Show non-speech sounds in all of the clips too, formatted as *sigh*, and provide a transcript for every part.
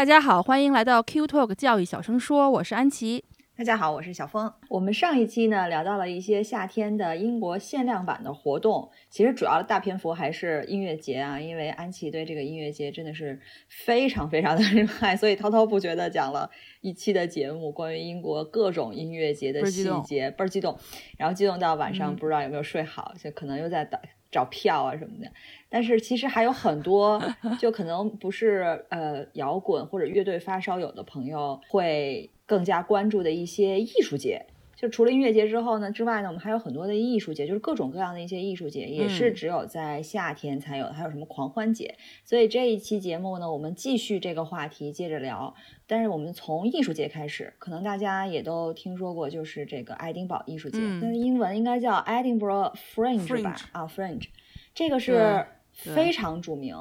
大家好，欢迎来到 Q Talk 教育小声说，我是安琪。大家好，我是小峰。我们上一期呢聊到了一些夏天的英国限量版的活动，其实主要的大篇幅还是音乐节啊，因为安琪对这个音乐节真的是非常非常的热爱，*laughs* 所以滔滔不绝的讲了一期的节目，关于英国各种音乐节的细节，倍儿激动，然后激动到晚上不知道有没有睡好，就可能又在等。找票啊什么的，但是其实还有很多，*laughs* 就可能不是呃摇滚或者乐队发烧友的朋友会更加关注的一些艺术节。就除了音乐节之后呢之外呢，我们还有很多的艺术节，就是各种各样的一些艺术节，也是只有在夏天才有。还有什么狂欢节？所以这一期节目呢，我们继续这个话题，接着聊。但是我们从艺术节开始，可能大家也都听说过，就是这个爱丁堡艺术节，那英文应该叫 Edinburgh Fringe 吧？啊，Fringe，这个是非常著名。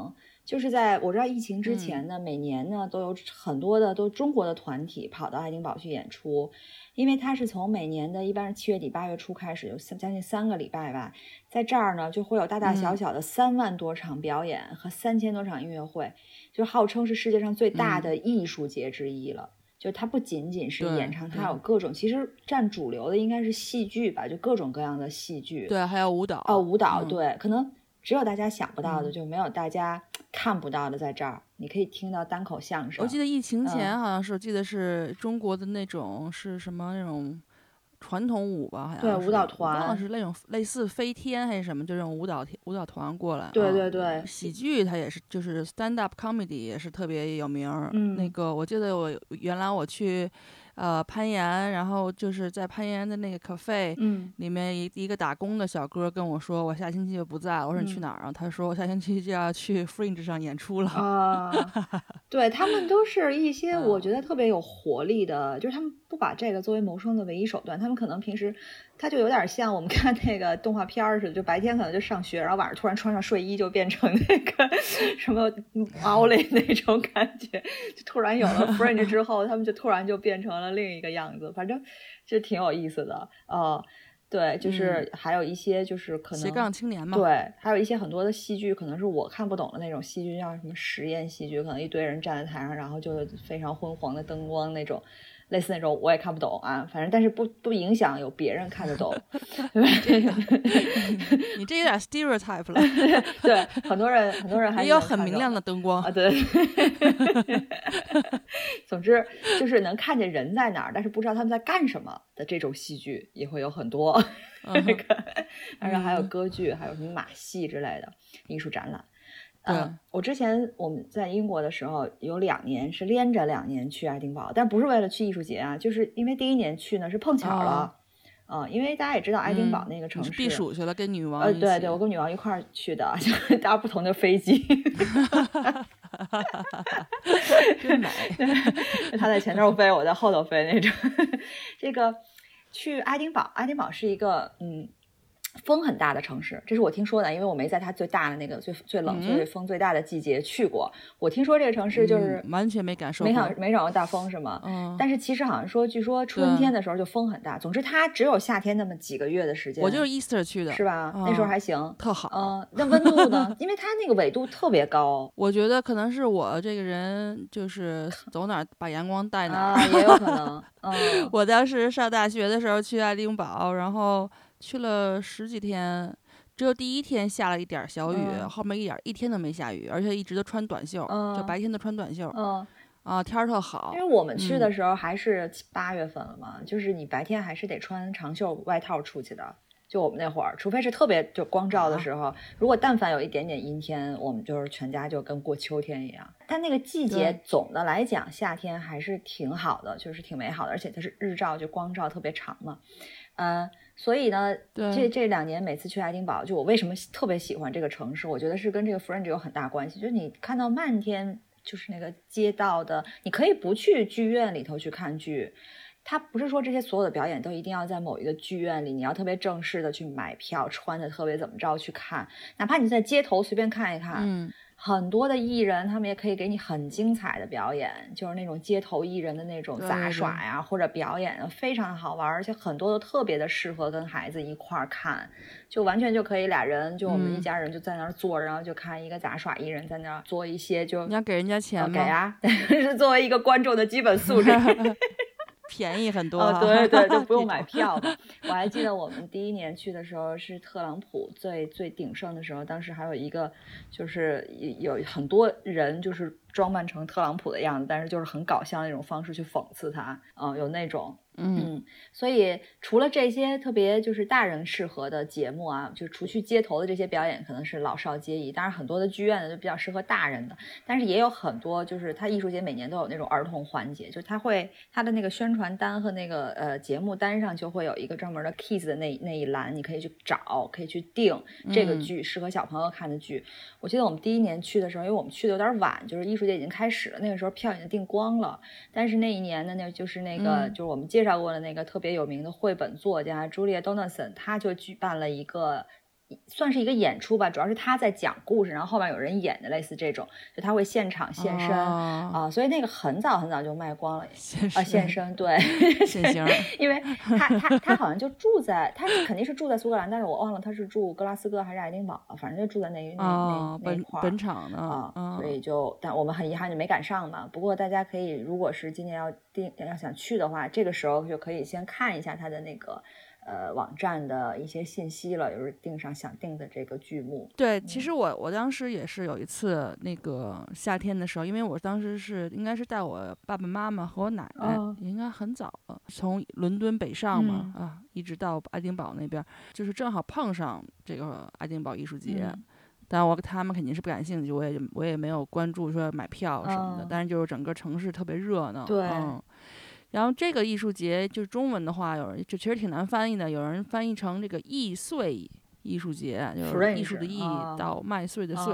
就是在我知道疫情之前呢，每年呢都有很多的都中国的团体跑到爱丁堡去演出，因为它是从每年的一般是七月底八月初开始，有三将近三个礼拜吧，在这儿呢就会有大大小小的三万多场表演和三千多场音乐会，就号称是世界上最大的艺术节之一了。就它不仅仅是演唱，它有各种，其实占主流的应该是戏剧吧，就各种各样的戏剧。对，还有舞蹈。哦，舞蹈，对，可能。只有大家想不到的，就没有大家看不到的，在这儿你可以听到单口相声。我记得疫情前好像是，记得是中国的那种是什么那种传统舞吧，好像对舞蹈团，是那种类似飞天还是什么，就这种舞蹈舞蹈团过来。对对对，喜剧它也是，就是 stand up comedy 也是特别有名。嗯，那个我记得我原来我去。呃，攀岩，然后就是在攀岩的那个 cafe，嗯，里面一一个打工的小哥跟我说，我下星期就不在了。我说你去哪儿啊？他说我下星期就要去 Fringe 上演出了。啊，对他们都是一些 *laughs* 我觉得特别有活力的，就是他们不把这个作为谋生的唯一手段，他们可能平时。他就有点像我们 *laughs* 看那个动画片儿似的，就白天可能就上学，然后晚上突然穿上睡衣就变成那个 *laughs* 什么奥利那种感觉，就突然有了 Fringe 之后，他们就突然就变成了另一个样子，反正就挺有意思的啊。对，就是还有一些就是可能斜杠青年嘛，对，还有一些很多的戏剧，可能是我看不懂的那种戏剧，像什么实验戏剧，可能一堆人站在台上，然后就非常昏黄的灯光那种。类似那种我也看不懂啊，反正但是不不影响有别人看得懂，*laughs* 对吧？*laughs* 你这有点 stereotype 了。*laughs* 对，很多人很多人还有很明亮的灯光啊。对。总之就是能看见人在哪儿，但是不知道他们在干什么的这种戏剧也会有很多。那个，当然还有歌剧，还有什么马戏之类的艺术展览。嗯，我之前我们在英国的时候有两年是连着两年去爱丁堡，但不是为了去艺术节啊，就是因为第一年去呢是碰巧了，嗯，因为大家也知道爱丁堡那个城市避暑去了，跟女王呃对对，我跟女王一块儿去的，就 *laughs* 搭不同的飞机，*laughs* 真美，他在前头飞，我在后头飞那种。*laughs* 这个去爱丁堡，爱丁堡是一个嗯。风很大的城市，这是我听说的，因为我没在它最大的那个最最冷、最风最大的季节去过。我听说这个城市就是完全没感受，没想没掌握大风是吗？嗯。但是其实好像说，据说春天的时候就风很大。总之，它只有夏天那么几个月的时间。我就是 Easter 去的，是吧？那时候还行，特好。嗯，那温度呢？因为它那个纬度特别高。*laughs* 我觉得可能是我这个人就是走哪把阳光带哪，也有可能。*laughs* 嗯，我当时上大学的时候去爱丁堡，然后。去了十几天，只有第一天下了一点小雨，后面一点一天都没下雨，而且一直都穿短袖，就白天都穿短袖。嗯，啊，天儿特好。因为我们去的时候还是八月份了嘛，就是你白天还是得穿长袖外套出去的。就我们那会儿，除非是特别就光照的时候，如果但凡有一点点阴天，我们就是全家就跟过秋天一样。但那个季节总的来讲，夏天还是挺好的，就是挺美好的，而且它是日照就光照特别长嘛，嗯。所以呢，这这两年每次去爱丁堡，就我为什么特别喜欢这个城市？我觉得是跟这个 Fringe 有很大关系。就是你看到漫天就是那个街道的，你可以不去剧院里头去看剧。他不是说这些所有的表演都一定要在某一个剧院里，你要特别正式的去买票，穿的特别怎么着去看，哪怕你在街头随便看一看，嗯，很多的艺人他们也可以给你很精彩的表演，就是那种街头艺人的那种杂耍呀或者表演，非常好玩，而且很多都特别的适合跟孩子一块儿看，就完全就可以俩人就我们一家人就在那儿坐着，然后就看一个杂耍艺人在那儿做一些，就你要给人家钱吗？给啊，*laughs* 是作为一个观众的基本素质。*laughs* 便宜很多啊！对对，就不用买票。我还记得我们第一年去的时候是特朗普最最鼎盛的时候，当时还有一个就是有很多人就是装扮成特朗普的样子，但是就是很搞笑那种方式去讽刺他。嗯，有那种。嗯，所以除了这些特别就是大人适合的节目啊，就除去街头的这些表演，可能是老少皆宜。当然，很多的剧院呢就比较适合大人的，但是也有很多就是它艺术节每年都有那种儿童环节，就是它会它的那个宣传单和那个呃节目单上就会有一个专门的 kids 的那那一栏，你可以去找，可以去定这个剧适合小朋友看的剧。我记得我们第一年去的时候，因为我们去的有点晚，就是艺术节已经开始了，那个时候票已经订光了。但是那一年呢，那就是那个就是我们介绍。介绍过的那个特别有名的绘本作家 Julia Donaldson，他就举办了一个。算是一个演出吧，主要是他在讲故事，然后后面有人演的，类似这种，就他会现场现身啊，所以那个很早很早就卖光了。啊，现身对，*laughs* 现形，因为他他他好像就住在，他肯定是住在苏格兰，但是我忘了他是住格拉斯哥还是爱丁堡，反正就住在那那那那块本场的啊，所以就但我们很遗憾就没赶上嘛。不过大家可以，如果是今年要定要想去的话，这个时候就可以先看一下他的那个。呃，网站的一些信息了，就是订上想订的这个剧目。对，其实我我当时也是有一次那个夏天的时候，因为我当时是应该是带我爸爸妈妈和我奶奶，应该很早了，从伦敦北上嘛，啊，一直到爱丁堡那边，就是正好碰上这个爱丁堡艺术节。但我他们肯定是不感兴趣，我也我也没有关注说买票什么的。但是就是整个城市特别热闹，对。然后这个艺术节就是中文的话，有人就其实挺难翻译的，有人翻译成这个易碎艺术节，就是艺术的艺到麦穗的穗。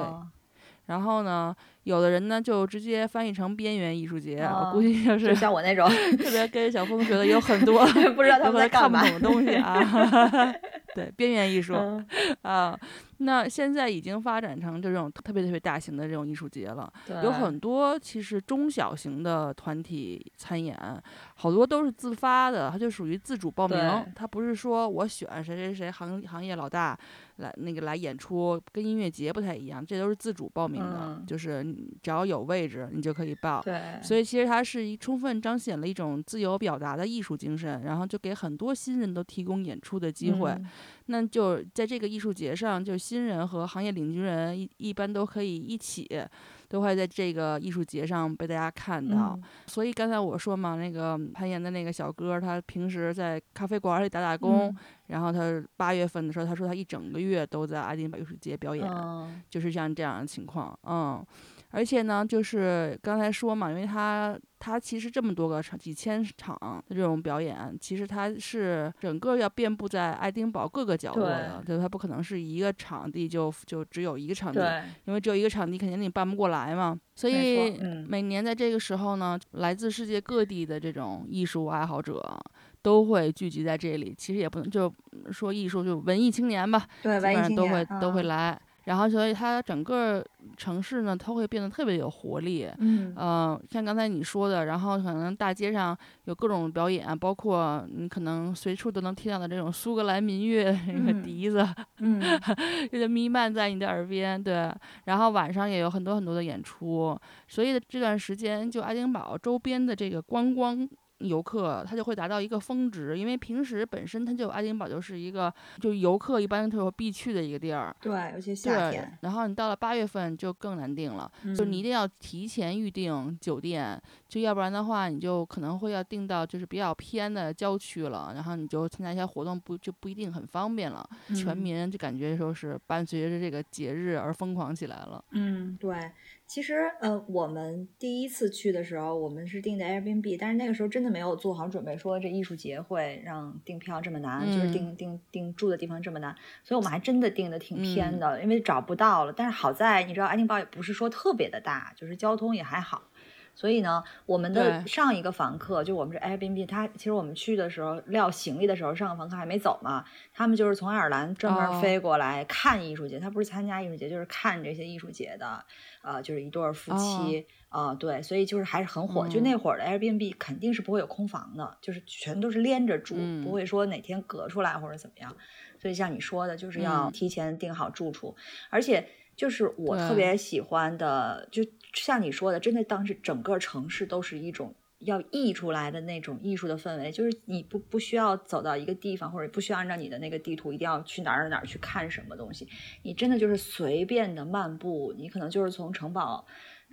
然后呢，有的人呢就直接翻译成边缘艺术节，我估计就是像我那种 *laughs* 特别跟小峰学的有很多 *laughs* 不知道他们在看不懂的东西啊。*laughs* 对，边缘艺术啊。那现在已经发展成这种特别特别大型的这种艺术节了，有很多其实中小型的团体参演，好多都是自发的，它就属于自主报名，它不是说我选谁谁谁行行业老大来那个来演出，跟音乐节不太一样，这都是自主报名的，就是只要有位置你就可以报。对，所以其实它是一充分彰显了一种自由表达的艺术精神，然后就给很多新人都提供演出的机会。那就在这个艺术节上，就新人和行业领军人一一般都可以一起，都会在这个艺术节上被大家看到。所以刚才我说嘛，那个攀岩的那个小哥，他平时在咖啡馆里打打工，然后他八月份的时候，他说他一整个月都在阿丁堡艺术节表演，就是像这样的情况，嗯。而且呢，就是刚才说嘛，因为他他其实这么多个场几千场的这种表演，其实它是整个要遍布在爱丁堡各个角落的，对，它不可能是一个场地就就只有一个场地，因为只有一个场地肯定你办不过来嘛。所以每年在这个时候呢，来自世界各地的这种艺术爱好者都会聚集在这里。其实也不能就说艺术就文艺青年吧，对，基本上都会都会来。然后，所以它整个城市呢，它会变得特别有活力。嗯，呃，像刚才你说的，然后可能大街上有各种表演，包括你可能随处都能听到的这种苏格兰民乐那个笛子，嗯，*laughs* 就弥漫在你的耳边。对，然后晚上也有很多很多的演出，所以这段时间就爱丁堡周边的这个观光。游客他就会达到一个峰值，因为平时本身它就爱丁堡就是一个就游客一般都必去的一个地儿。对，尤其夏天。然后你到了八月份就更难定了，就你一定要提前预定酒店，就要不然的话你就可能会要订到就是比较偏的郊区了，然后你就参加一些活动不就不一定很方便了。全民就感觉说是伴随着这个节日而疯狂起来了。嗯，对。其实，呃，我们第一次去的时候，我们是订的 Airbnb，但是那个时候真的没有做好准备，说这艺术节会让订票这么难，就是订订订住的地方这么难，所以我们还真的订的挺偏的，因为找不到了。但是好在你知道，爱丁堡也不是说特别的大，就是交通也还好。所以呢，我们的上一个房客就我们是 Airbnb，他其实我们去的时候撂行李的时候，上个房客还没走嘛，他们就是从爱尔兰专门飞过来看艺术节，他不是参加艺术节，就是看这些艺术节的，呃，就是一对夫妻，呃，对，所以就是还是很火。就那会儿的 Airbnb 肯定是不会有空房的，就是全都是连着住，不会说哪天隔出来或者怎么样。所以像你说的，就是要提前订好住处，而且。就是我特别喜欢的，就像你说的，真的当时整个城市都是一种要溢出来的那种艺术的氛围。就是你不不需要走到一个地方，或者不需要按照你的那个地图一定要去哪儿哪儿去看什么东西，你真的就是随便的漫步，你可能就是从城堡。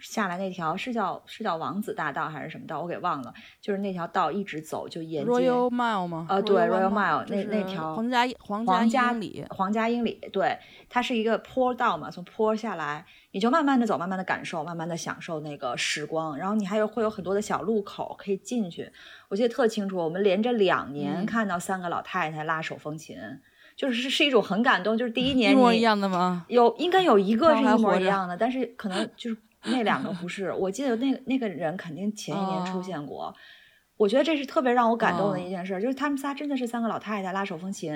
下来那条是叫是叫王子大道还是什么道？我给忘了。就是那条道一直走，就沿街。Royal Mile 吗？呃，对，Royal Mile 那那条皇家皇家英里，皇家英里。对，它是一个坡道嘛，从坡下来，你就慢慢的走，慢慢的感受，慢慢的享受那个时光。然后你还有会有很多的小路口可以进去。我记得特清楚，我们连着两年看到三个老太太拉手风琴，就是是一种很感动。就是第一年 *laughs* 一模一样的吗？有应该有一个是一模一样的，但是可能就是。那两个不是，我记得那那个人肯定前一年出现过。我觉得这是特别让我感动的一件事，就是他们仨真的是三个老太太拉手风琴，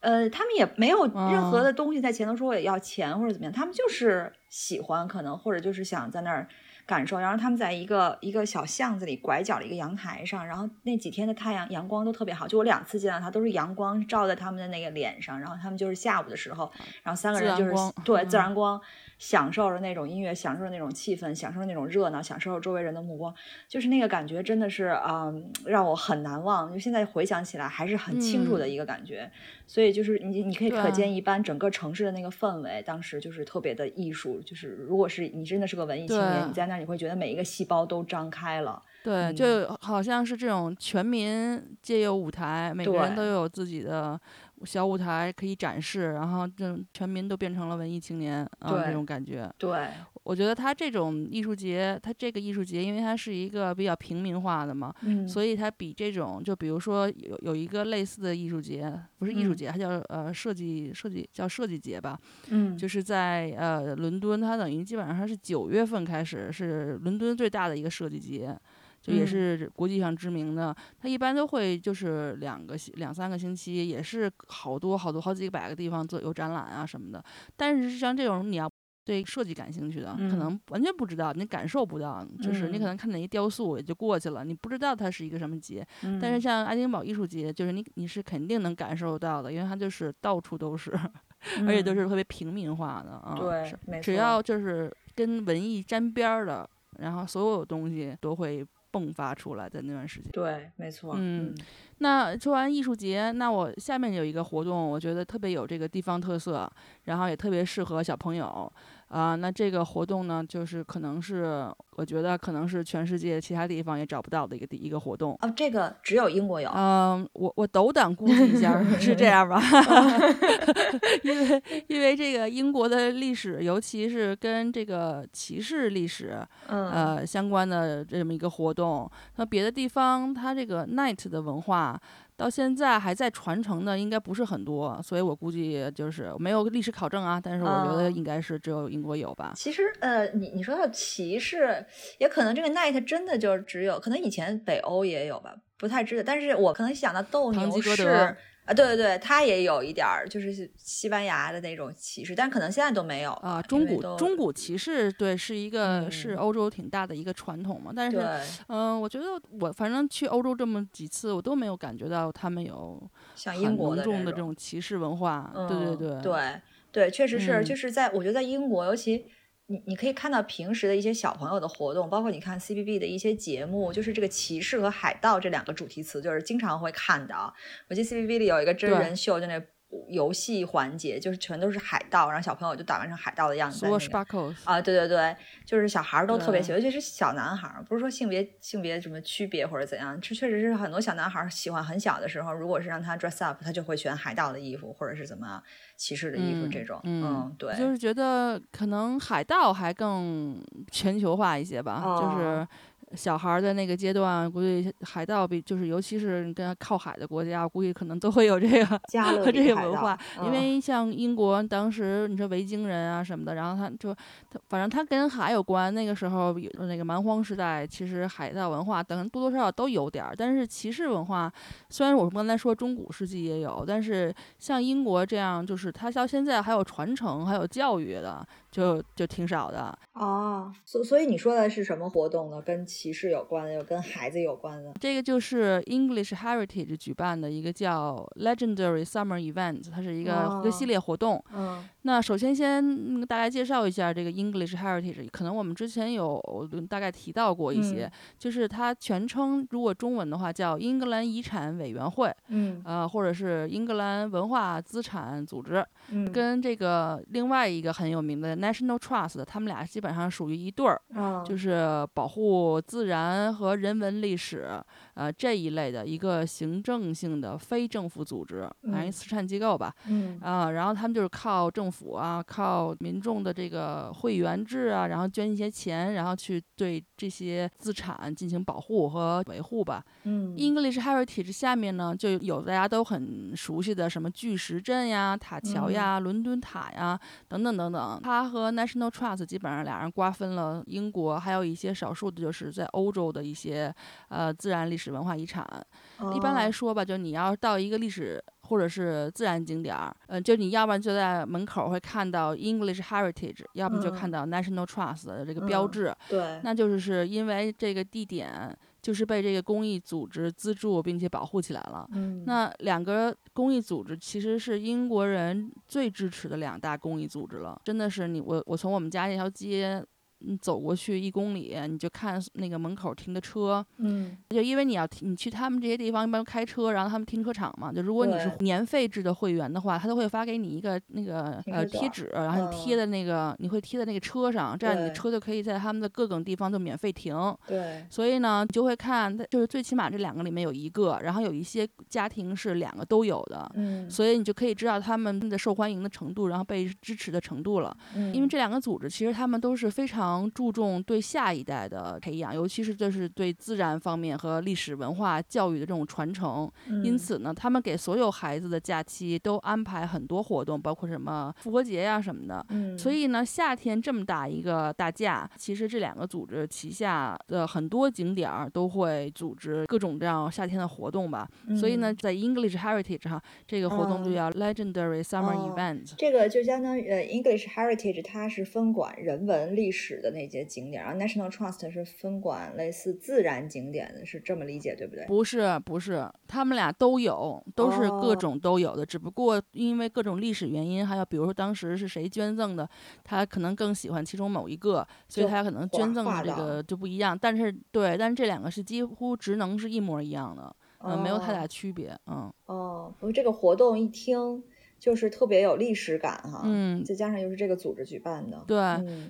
呃，他们也没有任何的东西在前头说我也要钱或者怎么样，他们就是喜欢，可能或者就是想在那儿感受。然后他们在一个一个小巷子里拐角的一个阳台上，然后那几天的太阳阳光都特别好，就我两次见到他都是阳光照在他们的那个脸上，然后他们就是下午的时候，然后三个人就是对自然光。享受着那种音乐，享受着那种气氛，享受着那种热闹，享受着周围人的目光，就是那个感觉，真的是啊，让我很难忘。就现在回想起来，还是很清楚的一个感觉。所以就是你，你可以可见一斑，整个城市的那个氛围，当时就是特别的艺术。就是如果是你真的是个文艺青年，你在那儿，你会觉得每一个细胞都张开了。对，就好像是这种全民皆有舞台，每个人都有自己的。小舞台可以展示，然后这全民都变成了文艺青年啊，这种感觉。对，我觉得他这种艺术节，他这个艺术节，因为它是一个比较平民化的嘛，嗯，所以它比这种，就比如说有有一个类似的艺术节，不是艺术节，它叫呃设计设计叫设计节吧，嗯，就是在呃伦敦，它等于基本上它是九月份开始，是伦敦最大的一个设计节。就也是国际上知名的，它一般都会就是两个星两三个星期，也是好多好多好几百个地方做有展览啊什么的。但是像这种你要对设计感兴趣的，可能完全不知道，你感受不到，就是你可能看见一雕塑也就过去了，你不知道它是一个什么节。但是像爱丁堡艺术节，就是你你是肯定能感受到的，因为它就是到处都是，而且都是特别平民化的啊。对，只要就是跟文艺沾边儿的，然后所有东西都会。迸发出来的那段时间，对，没错。嗯，那说完艺术节，那我下面有一个活动，我觉得特别有这个地方特色，然后也特别适合小朋友。啊，那这个活动呢，就是可能是我觉得可能是全世界其他地方也找不到的一个第一个活动哦，这个只有英国有。嗯，我我斗胆估计一下 *laughs* 是这样吧，*laughs* 因为因为这个英国的历史，尤其是跟这个骑士历史呃相关的这么一个活动，那别的地方它这个 night 的文化。到现在还在传承的应该不是很多，所以我估计就是没有历史考证啊，但是我觉得应该是只有英国有吧。其实，呃，你你说到骑士，也可能这个 knight 真的就只有，可能以前北欧也有吧，不太知道。但是我可能想到斗牛士。啊，对对对，他也有一点儿，就是西班牙的那种骑士，但可能现在都没有啊。中古中古骑士，对，是一个是欧洲挺大的一个传统嘛。但是，嗯，我觉得我反正去欧洲这么几次，我都没有感觉到他们有像英国的这种骑士文化。对对对对对，确实是，就是在我觉得在英国，尤其。你你可以看到平时的一些小朋友的活动，包括你看 C B B 的一些节目，就是这个骑士和海盗这两个主题词，就是经常会看的。我记得 C B B 里有一个真人秀，就那游戏环节，就是全都是海盗，然后小朋友就打扮成海盗的样子。啊，对对对，就是小孩都特别喜欢，尤其是小男孩，不是说性别性别什么区别或者怎样，这确实是很多小男孩喜欢。很小的时候，如果是让他 dress up，他就会选海盗的衣服或者是怎么骑士的衣服这种。嗯，对，就是觉得可能海盗还更全球化一些吧，就是。小孩的那个阶段，估计海盗比就是，尤其是跟靠海的国家，估计可能都会有这个 *laughs* 和这个文化。因为像英国当时，你说维京人啊什么的，然后他就他反正他跟海有关。那个时候有那个蛮荒时代，其实海盗文化等多多少少都有点儿。但是骑士文化，虽然我们刚才说中古世纪也有，但是像英国这样，就是他到现在还有传承、还有教育的。就就挺少的哦，所所以你说的是什么活动呢？跟骑士有关的，有跟孩子有关的。这个就是 English Heritage 举办的一个叫 Legendary Summer Event，它是一个一个系列活动。嗯，那首先先大概介绍一下这个 English Heritage，可能我们之前有大概提到过一些，就是它全称如果中文的话叫英格兰遗产委员会，嗯，呃，或者是英格兰文化资产组织，嗯，跟这个另外一个很有名的。National Trust，他们俩基本上属于一对儿，就是保护自然和人文历史，呃这一类的一个行政性的非政府组织，反正慈善机构吧，嗯。啊，然后他们就是靠政府啊，靠民众的这个会员制啊，然后捐一些钱，然后去对这些资产进行保护和维护吧。嗯，English Heritage 下面呢就有大家都很熟悉的什么巨石阵呀、塔桥呀、伦敦塔呀等等等等，它。和 National Trust 基本上俩人瓜分了英国，还有一些少数的，就是在欧洲的一些呃自然历史文化遗产。一般来说吧，就你要到一个历史或者是自然景点儿，嗯，就你要不然就在门口会看到 English Heritage，要不就看到 National Trust 的这个标志。对，那就是是因为这个地点。就是被这个公益组织资助并且保护起来了。嗯，那两个公益组织其实是英国人最支持的两大公益组织了。真的是你我我从我们家这条街。你走过去一公里，你就看那个门口停的车，嗯，就因为你要你去他们这些地方一般开车，然后他们停车场嘛，就如果你是年费制的会员的话，他都会发给你一个那个呃贴纸，然后你贴在那个你会贴在那个车上，这样你的车就可以在他们的各种地方就免费停。对，所以呢，你就会看，就是最起码这两个里面有一个，然后有一些家庭是两个都有的，嗯，所以你就可以知道他们的受欢迎的程度，然后被支持的程度了。嗯，因为这两个组织其实他们都是非常。注重对下一代的培养，尤其是就是对自然方面和历史文化教育的这种传承。因此呢，他们给所有孩子的假期都安排很多活动，包括什么复活节呀什么的。所以呢，夏天这么大一个大假，其实这两个组织旗下的很多景点儿都会组织各种这样夏天的活动吧。所以呢，在 English Heritage 哈，这个活动就叫 Legendary Summer Event。这个就相当于呃 English Heritage，它是分管人文历史。的那些景点，然后 National Trust 是分管类似自然景点的，是这么理解对不对？不是，不是，他们俩都有，都是各种都有的，只不过因为各种历史原因，还有比如说当时是谁捐赠的，他可能更喜欢其中某一个，所以他可能捐赠的这个就不一样。但是对，但是这两个是几乎职能是一模一样的，嗯，没有太大区别，嗯。哦，不过这个活动一听。就是特别有历史感哈，嗯，再加上又是这个组织举办的，对，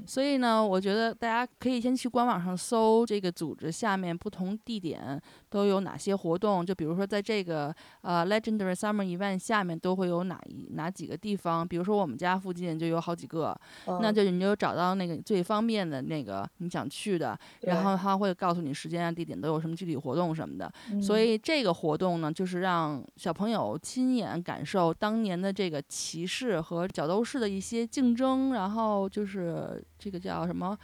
所以呢，我觉得大家可以先去官网上搜这个组织下面不同地点都有哪些活动，就比如说在这个呃 Legendary Summer Event 下面都会有哪一哪几个地方，比如说我们家附近就有好几个，那就你就找到那个最方便的那个你想去的，然后他会告诉你时间啊、地点都有什么具体活动什么的，所以这个活动呢，就是让小朋友亲眼感受当年的。这个骑士和角斗士的一些竞争，然后就是这个叫什么？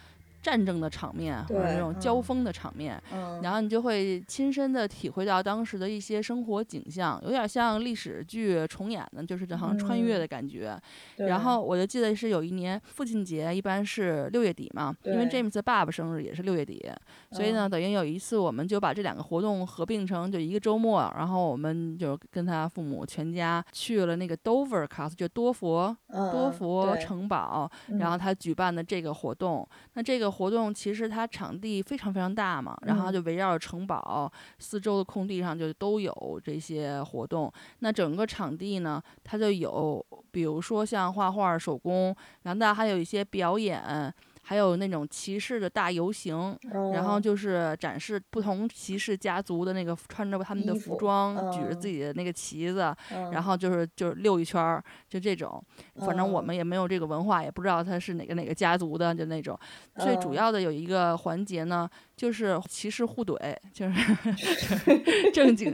战争的场面或者那种交锋的场面，然后你就会亲身的体会到当时的一些生活景象，有点像历史剧重演的，就是好像穿越的感觉。然后我就记得是有一年父亲节，一般是六月底嘛，因为 James 的爸爸生日也是六月底，所以呢，等于有一次我们就把这两个活动合并成就一个周末，然后我们就跟他父母全家去了那个 Dover Castle，就多佛多佛城堡，然后他举办的这个活动，那这个。活动其实它场地非常非常大嘛，然后就围绕着城堡四周的空地上就都有这些活动。那整个场地呢，它就有，比如说像画画、手工，然后还有一些表演。还有那种骑士的大游行，然后就是展示不同骑士家族的那个穿着他们的服装，举着自己的那个旗子，然后就是就是溜一圈儿，就这种。反正我们也没有这个文化，也不知道他是哪个哪个家族的，就那种。最主要的有一个环节呢，就是骑士互怼，就是 *laughs* 正经，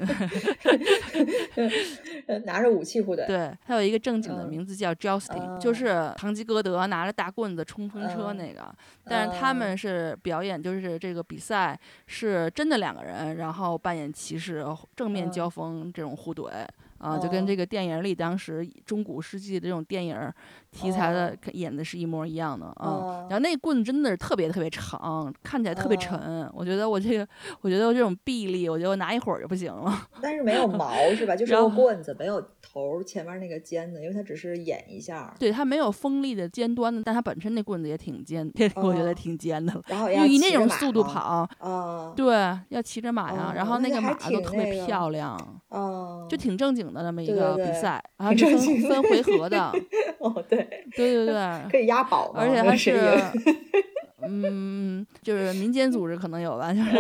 *laughs* 拿着武器互怼。对，他有一个正经的名字叫 jousting，就是堂吉诃德拿着大棍子冲锋车那个。但是他们是表演，就是这个比赛是真的两个人，然后扮演骑士正面交锋这种互怼。啊，就跟这个电影里当时中古世纪的这种电影题材的演的是一模一样的啊。然后那棍子真的是特别特别长，看起来特别沉。我觉得我这个，我觉得我这种臂力，我觉得我拿一会儿就不行了。*laughs* 但是没有毛 *laughs* 是吧？就是个棍子，没有头前面那个尖的，因为它只是演一下。对，它没有锋利的尖端的，但它本身那棍子也挺尖，我觉得挺尖的了。然后以那种速度跑，啊，对，要骑着马呀。然后那个马都特别漂亮，哦，就挺正经。的那么一个比赛，然后是分分回合的。*laughs* 哦，对，对 *laughs* 对对，可以押宝，而且还是。*laughs* 嗯，就是民间组织可能有吧，就是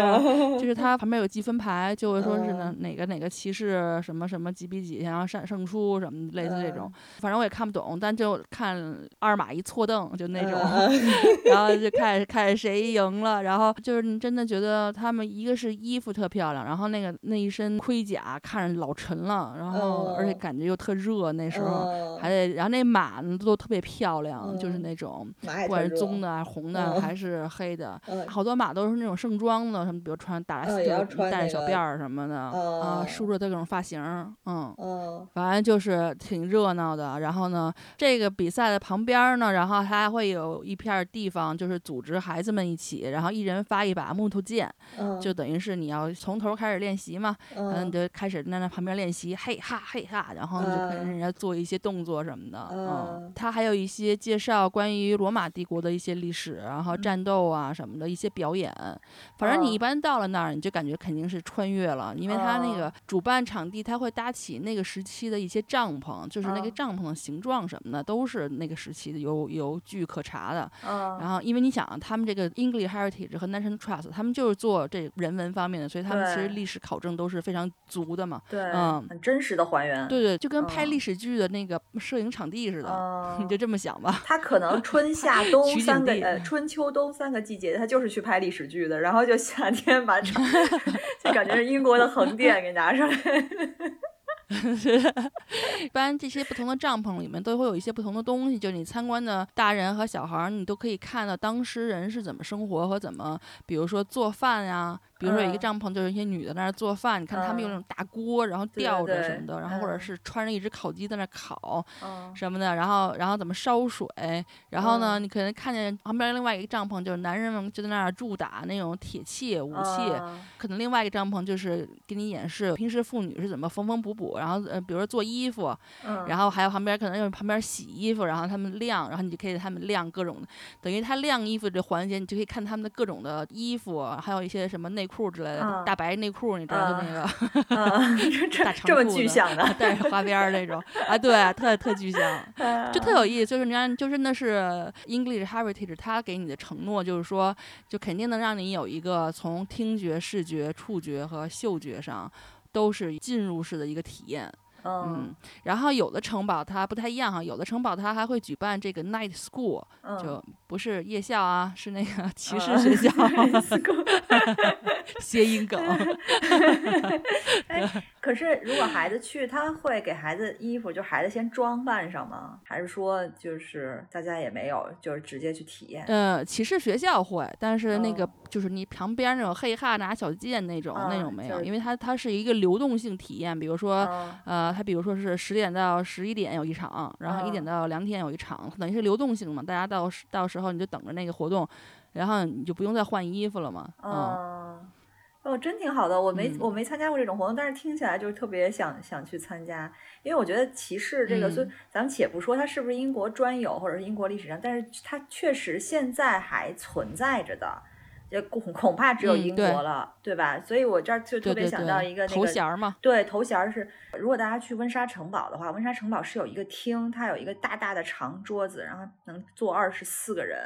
就是他旁边有积分牌，就会说是哪。哪个哪个骑士什么什么几比几，然后胜胜出什么类似这种，反正我也看不懂，但就看二马一错蹬就那种，*laughs* 然后就看看谁赢了，然后就是你真的觉得他们一个是衣服特漂亮，然后那个那一身盔甲看着老沉了，然后而且感觉又特热，那时候还得，然后那马呢都特别漂亮，就是那种不管是棕的还是、红的还。是黑的，好多马都是那种盛装的，什么比如穿大就带着小辫儿什么的，啊，梳着各种发型，嗯，反正就是挺热闹的。然后呢，这个比赛的旁边呢，然后它还会有一片地方，就是组织孩子们一起，然后一人发一把木头剑，就等于是你要从头开始练习嘛，嗯，你就开始在那旁边练习，嘿哈嘿哈，然后就跟人家做一些动作什么的，嗯，它还有一些介绍关于罗马帝国的一些历史，然后。战斗啊什么的一些表演，反正你一般到了那儿，你就感觉肯定是穿越了，因为他那个主办场地他会搭起那个时期的一些帐篷，就是那个帐篷的形状什么的都是那个时期的，有有据可查的。然后因为你想，他们这个 English Heritage 和 National Trust，他们就是做这人文方面的，所以他们其实历史考证都是非常足的嘛。对，嗯，很真实的还原。对对，就跟拍历史剧的那个摄影场地似的，你就这么想吧。他可能春夏 *laughs* 冬三个呃春秋。冬三个季节，他就是去拍历史剧的，然后就夏天把这，*laughs* 就感觉是英国的横店给拿出来。*laughs* *laughs* 一般这些不同的帐篷里面都会有一些不同的东西，就是你参观的大人和小孩，你都可以看到当时人是怎么生活和怎么，比如说做饭呀。比如说有一个帐篷，就是一些女的在那儿做饭，你看她们用那种大锅，然后吊着什么的，然后或者是穿着一只烤鸡在那烤什么的，然后然后怎么烧水，然后呢，你可能看见旁边另外一个帐篷，就是男人们就在那儿驻打那种铁器武器，可能另外一个帐篷就是给你演示平时妇女是怎么缝缝补补，然后呃，比如说做衣服，然后还有旁边可能就是旁边洗衣服，然后他们晾，然后你就可以他们晾各种，等于他晾衣服这环节，你就可以看他们的各种的衣服，还有一些什么内。裤之类的，大白内裤，你知道就那个，*laughs* 大长裤的，*laughs* 带着花边那种啊，对，特特具象，*laughs* 就特有意思。就是你看，就真的是 English Heritage，他给你的承诺就是说，就肯定能让你有一个从听觉、视觉、触觉和嗅觉上都是进入式的一个体验。嗯，然后有的城堡它不太一样哈，有的城堡它还会举办这个 night school，就不是夜校啊，是那个 *laughs* 骑士学校，*laughs* 谐音梗 *laughs* 哎。可是如果孩子去，他会给孩子衣服，就孩子先装扮上吗？还是说就是大家也没有，就是直接去体验？呃，骑士学校会，但是那个就是你旁边那种嘿哈拿小剑那种那种没有，因为它它是一个流动性体验，比如说呃。它比如说是十点到十一点有一场，然后一点到两点有一场，等于是流动性嘛。大家到到时候你就等着那个活动，然后你就不用再换衣服了嘛。嗯，哦，真挺好的。我没我没参加过这种活动，但是听起来就是特别想想去参加，因为我觉得骑士这个，所以咱们且不说它是不是英国专有或者是英国历史上，但是它确实现在还存在着的。也恐恐怕只有英国了，对吧？所以我这儿就特别想到一个那个头衔嘛。对，头衔是，如果大家去温莎城堡的话，温莎城堡是有一个厅，它有一个大大的长桌子，然后能坐二十四个人。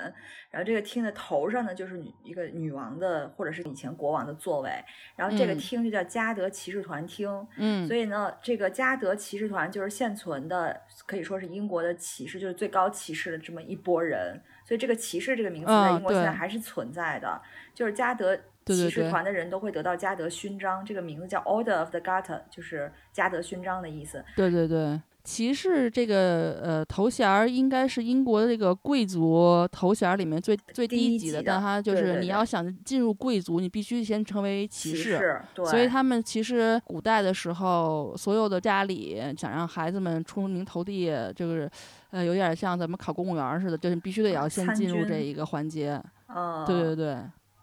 然后这个厅的头上呢，就是女一个女王的或者是以前国王的座位。然后这个厅就叫加德骑士团厅。嗯。所以呢，这个加德骑士团就是现存的，可以说是英国的骑士，就是最高骑士的这么一拨人。所以这个骑士这个名词在英国现在还是存在的，就是加德骑士团的人都会得到加德勋章，这个名字叫 Order of the Garter，就是加德勋章的意思。对对对。骑士这个呃头衔儿应该是英国的这个贵族头衔儿里面最最低级的，但它就是你要想进入贵族，你必须先成为骑士。所以他们其实古代的时候，所有的家里想让孩子们出名投地，就是呃有点像咱们考公务员似的，就是必须得要先进入这一个环节。嗯，对对对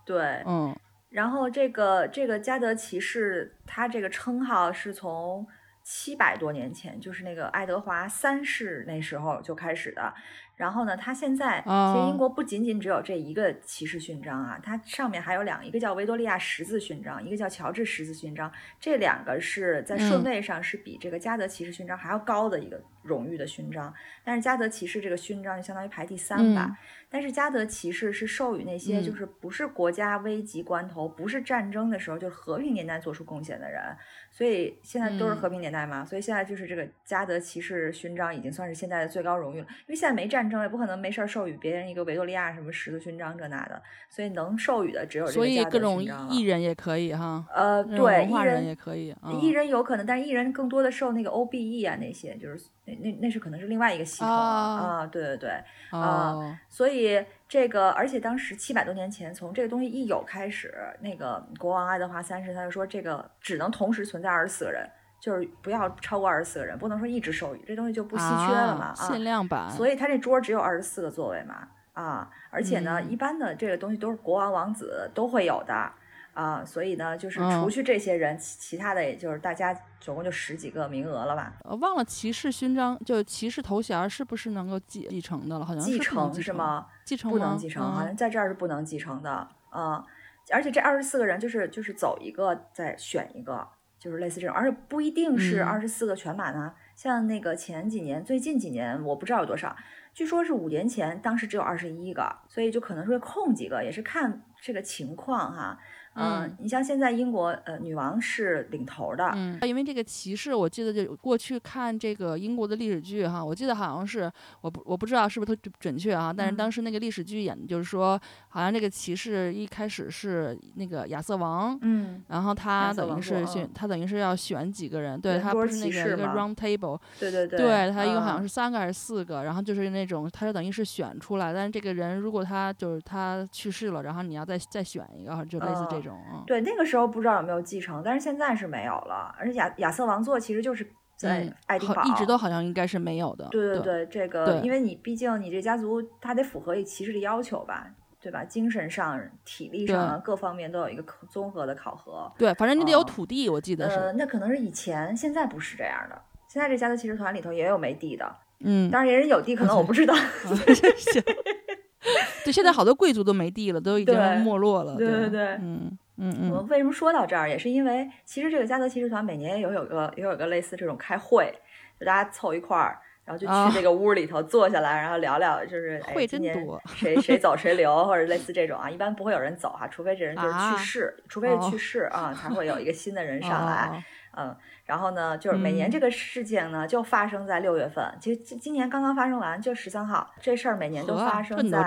对，嗯。然后这个这个加德骑士，他这个称号是从。七百多年前，就是那个爱德华三世那时候就开始的。然后呢，他现在其实英国不仅仅只有这一个骑士勋章啊，它上面还有两，一个叫维多利亚十字勋章，一个叫乔治十字勋章。这两个是在顺位上是比这个加德骑士勋章还要高的一个荣誉的勋章。但是加德骑士这个勋章就相当于排第三吧。但是加德骑士是授予那些就是不是国家危急关头，不是战争的时候，就是和平年代做出贡献的人。所以现在都是和平年代嘛，所以现在就是这个加德骑士勋章已经算是现在的最高荣誉了。因为现在没战争，也不可能没事儿授予别人一个维多利亚什么十字勋章这那的，所以能授予的只有这个加德勋章艺人也可以哈，呃，对，艺人也可以，艺人有可能，但是艺人更多的受那个 O B E 啊那些，就是那那那是可能是另外一个系统啊，对对对啊，所以。这个，而且当时七百多年前，从这个东西一有开始，那个国王爱德华三世他就说，这个只能同时存在二十四个人，就是不要超过二十四个人，不能说一直授予，这东西就不稀缺了嘛，限量版。所以他这桌只有二十四个座位嘛，啊，而且呢，一般的这个东西都是国王王子都会有的。啊，所以呢，就是除去这些人，其其他的也就是大家总共就十几个名额了吧？呃，忘了骑士勋章，就骑士头衔是不是能够继继承的了？好像继承是吗？继承不能继承，好像在这儿是不能继承的。嗯，而且这二十四个人就是就是走一个再选一个，就是类似这种，而且不一定是二十四个全满啊。像那个前几年、最近几年，我不知道有多少，据说是五年前，当时只有二十一个，所以就可能会空几个，也是看这个情况哈。嗯，你像现在英国，呃，女王是领头的。嗯，因为这个骑士，我记得就过去看这个英国的历史剧哈，我记得好像是，我不我不知道是不是特准确啊，但是当时那个历史剧演的就是说，好像这个骑士一开始是那个亚瑟王，嗯，然后他等于是选，他等于是要选几个人，对他不是那个一个 round table，对对对，对他一共好像是三个还是四个，然后就是那种他就等于是选出来，但是这个人如果他就是他去世了，然后你要再再选一个，就类似这。对，那个时候不知道有没有继承，但是现在是没有了。而且亚亚瑟王座其实就是在爱丁堡，一直都好像应该是没有的。对对对，这个因为你毕竟你这家族，他得符合一骑士的要求吧，对吧？精神上、体力上各方面都有一个综合的考核。对，反正你得有土地，我记得是。那可能是以前，现在不是这样的。现在这家族骑士团里头也有没地的，嗯，当然也人有地，可能 *laughs* 我不知道。*laughs* *laughs* 对，现在好多贵族都没地了，都已经没落了。对对对，嗯嗯嗯。我们为什么说到这儿，也是因为其实这个加德骑士团每年也有有个也有个类似这种开会，就大家凑一块儿，然后就去这个屋里头坐下来，然后聊聊，就是会真多，谁谁走谁留，*laughs* 或者类似这种啊。一般不会有人走哈，除非这人就是去世，除非是去世啊，才会有一个新的人上来。嗯，然后呢，就是每年这个事情呢，就发生在六月份。其实今今年刚刚发生完，就十三号。这事儿每年都发生在，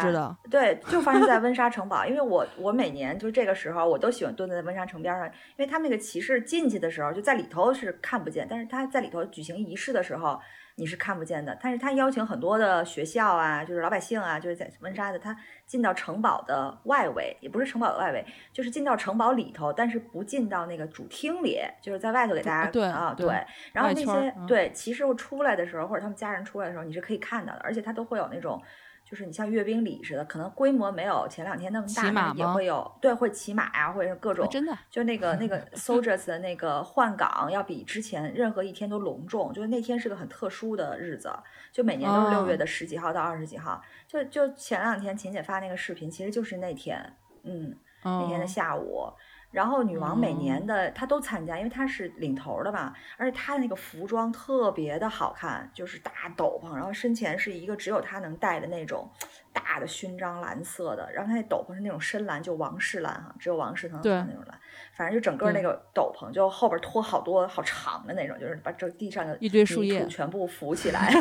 对，就发生在温莎城堡。因为我我每年就这个时候，我都喜欢蹲在温莎城边上，因为他们那个骑士进去的时候，就在里头是看不见，但是他在里头举行仪式的时候。你是看不见的，但是他邀请很多的学校啊，就是老百姓啊，就是在温莎的，他进到城堡的外围，也不是城堡的外围，就是进到城堡里头，但是不进到那个主厅里，就是在外头给大家对啊对。然后那些对骑士出来的时候，或者他们家人出来的时候，你是可以看到的，而且他都会有那种就是你像阅兵礼似的，可能规模没有前两天那么大，但也会有对，会骑马呀，或者是各种，真的，就那个那个 *laughs* soldiers 的那个换岗要比之前任何一天都隆重，就是那天是个很特殊的日子，就每年都是六月的十几号到二十几号，就就前两天秦姐发那个视频，其实就是那天，嗯，那天的下午。然后女王每年的她都参加，因为她是领头的嘛，而且她的那个服装特别的好看，就是大斗篷，然后身前是一个只有她能戴的那种大的勋章，蓝色的，然后她那斗篷是那种深蓝，就王室蓝哈，只有王室能穿那种蓝，反正就整个那个斗篷就后边拖好多好长的那种，就是把这地上的一堆树叶全部扶起来。*laughs*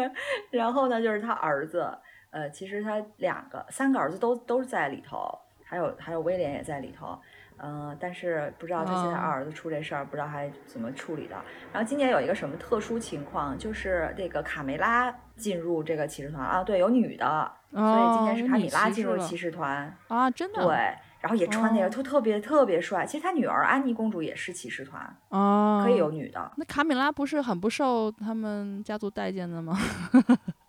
*laughs* 然后呢，就是他儿子。呃，其实他两个、三个儿子都都是在里头，还有还有威廉也在里头，嗯，但是不知道他现在二儿子出这事儿，不知道还怎么处理的。然后今年有一个什么特殊情况，就是这个卡梅拉进入这个骑士团啊，对，有女的，所以今年是卡米拉进入骑士团啊，真的，对，然后也穿那个特特别特别帅。其实他女儿安妮公主也是骑士团哦，可以有女的。那卡米拉不是很不受他们家族待见的吗？*laughs*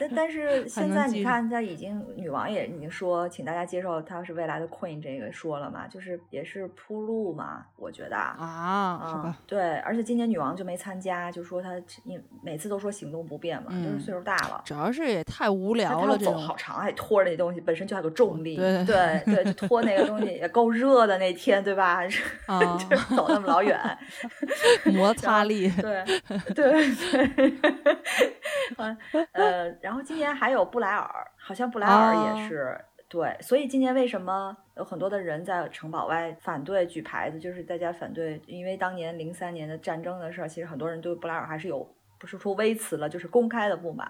但但是 *laughs* 现在你看，他已经女王也已经说，请大家接受她是未来的 queen 这个说了嘛，就是也是铺路嘛，我觉得啊，好吧，对，而且今年女王就没参加，就说她因每次都说行动不便嘛，就是岁数大了，主要是也太无聊了，走好长，还拖着那东西，本身就还有个重力，*laughs* 对对对，就拖那个东西也够热的那天，对吧？*laughs* 啊，走那么老远，摩擦力，对对对，嗯呃。然后今年还有布莱尔，好像布莱尔也是对，所以今年为什么有很多的人在城堡外反对举牌子，就是大家反对，因为当年零三年的战争的事儿，其实很多人对布莱尔还是有不是说微词了，就是公开的不满，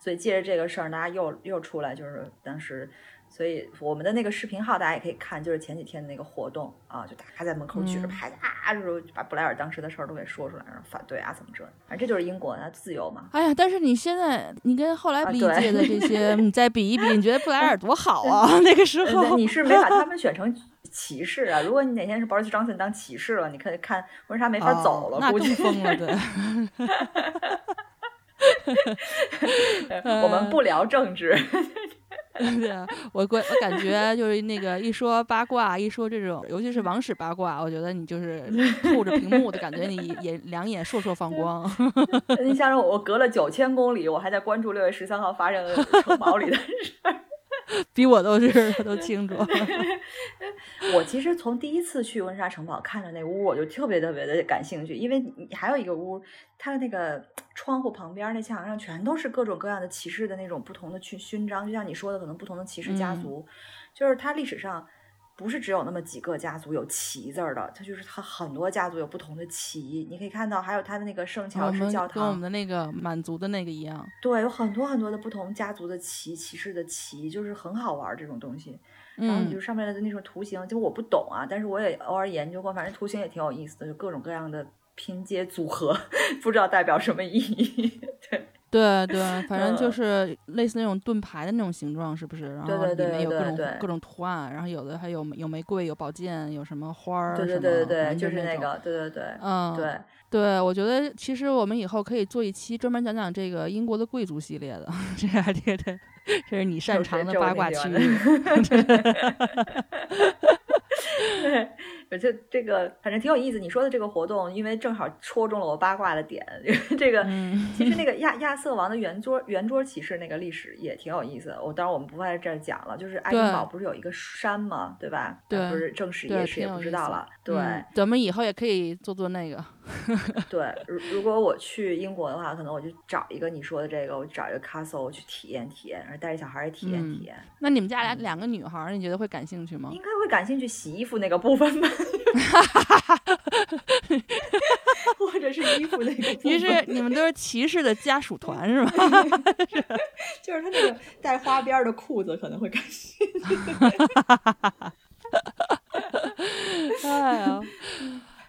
所以借着这个事儿，大家又又出来，就是当时。所以我们的那个视频号大家也可以看，就是前几天的那个活动啊，就大家在门口举着牌子啊，就是把布莱尔当时的事儿都给说出来，然后反对啊怎么着，反正这就是英国的自由嘛。哎呀，但是你现在你跟后来历届的这些，*laughs* 你再比一比，你觉得布莱尔多好啊？*laughs* 那个时候你是没把他们 *laughs* 选成骑士啊？如果你哪天是 Boris Johnson 当骑士了，你可以看温莎没法走了，估计疯了。对，我们不聊政治。*laughs* 对啊，我我我感觉就是那个一说八卦，一说这种，尤其是王室八卦，我觉得你就是透着屏幕的感觉，你 *laughs* 眼两眼烁烁放光。*laughs* 你想想，我隔了九千公里，我还在关注六月十三号发生的城堡里的事儿。*laughs* 比我都是都清楚。*laughs* 我其实从第一次去温莎城堡看着那屋，我就特别特别的感兴趣，因为你还有一个屋，它的那个窗户旁边那墙上全都是各种各样的骑士的那种不同的勋勋章，就像你说的，可能不同的骑士家族，就是它历史上。不是只有那么几个家族有旗字儿的，它就是它很多家族有不同的旗。你可以看到，还有它的那个圣乔治教堂，跟我们的那个满族的那个一样。对，有很多很多的不同家族的旗，骑士的旗，就是很好玩这种东西。然后你就上面的那种图形，就我不懂啊，但是我也偶尔研究过，反正图形也挺有意思的，就各种各样的拼接组合，*laughs* 不知道代表什么意义。*laughs* 对。对对，反正就是类似那种盾牌的那种形状，是不是？然后里面有各种各种图案，然后有的还有有玫瑰，有宝剑，有什么花儿什么，对对对对，就是那个，对对对，嗯，对对，我觉得其实我们以后可以做一期专门讲讲这个英国的贵族系列的，这还这这这是你擅长的八卦区域。*laughs* *laughs* 对，而且这个反正挺有意思。你说的这个活动，因为正好戳中了我八卦的点。*laughs* 这个其实那个亚亚瑟王的圆桌圆桌骑士那个历史也挺有意思。我当然我们不在这儿讲了。就是爱丁堡不是有一个山吗？对吧？对，不是正史野史也不知道了。对，咱们以后也可以做做那个。对，如如果我去英国的话，可能我就找一个你说的这个，我找一个 castle 去体验体验，然后带着小孩也体验体验。那你们家俩两个女孩，你觉得会感兴趣吗？应该会感兴趣洗衣服那个部分吧，或者是衣服那个。于是你们都是骑士的家属团 *laughs* 是吧？*laughs* *laughs* 就是他那个带花边的裤子可能会感兴趣。哎呀。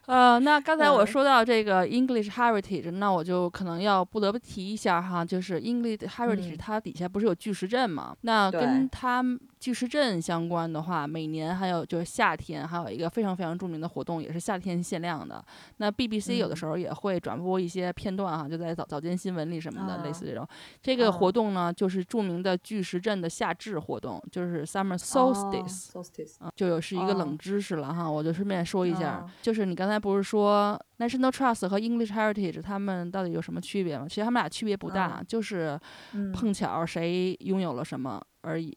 呃，那刚才我说到这个 English Heritage，那我就可能要不得不提一下哈，就是 English Heritage 它底下不是有巨石阵嘛？那跟它巨石阵相关的话，每年还有就是夏天还有一个非常非常著名的活动，也是夏天限量的。那 BBC 有的时候也会转播一些片段哈，就在早早间新闻里什么的，类似这种。这个活动呢，就是著名的巨石阵的夏至活动，就是 Summer Solstice，就有是一个冷知识了哈，我就顺便说一下，就是你刚才不是说 National Trust 和 English Heritage 他们到底有什么区别吗？其实他们俩区别不大，就是碰巧谁拥有了什么而已。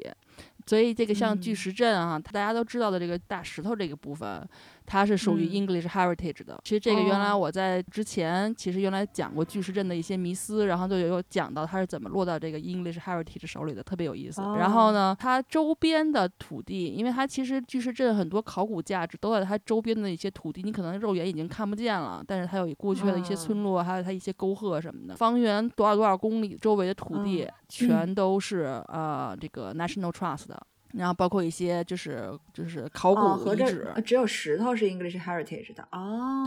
所以这个像巨石阵啊，大家都知道的这个大石头这个部分。它是属于 English Heritage 的。其实这个原来我在之前其实原来讲过巨石阵的一些迷思，然后就有讲到它是怎么落到这个 English Heritage 手里的，特别有意思。然后呢，它周边的土地，因为它其实巨石阵很多考古价值都在它周边的一些土地，你可能肉眼已经看不见了，但是它有过去的一些村落，还有它一些沟壑什么的，方圆多少多少公里周围的土地全都是呃这个 National Trust 的。然后包括一些就是就是考古遗址，只有石头是 English Heritage 的哦。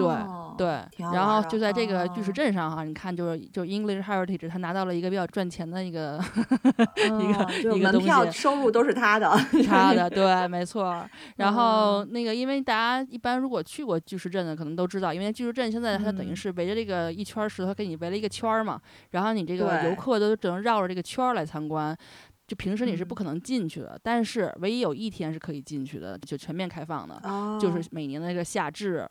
对对，然后就在这个巨石阵上哈，你看就是就 English Heritage，他拿到了一个比较赚钱的一个 *laughs* 一个一个门票收入都是他的，他的 *laughs* 对，没错。然后那个因为大家一般如果去过巨石阵的，可能都知道，因为巨石阵现在它等于是围着这个一圈石头给你围了一个圈儿嘛，然后你这个游客都只能绕着这个圈儿来参观。就平时你是不可能进去的，但是唯一有一天是可以进去的，就全面开放的，就是每年的那个夏至。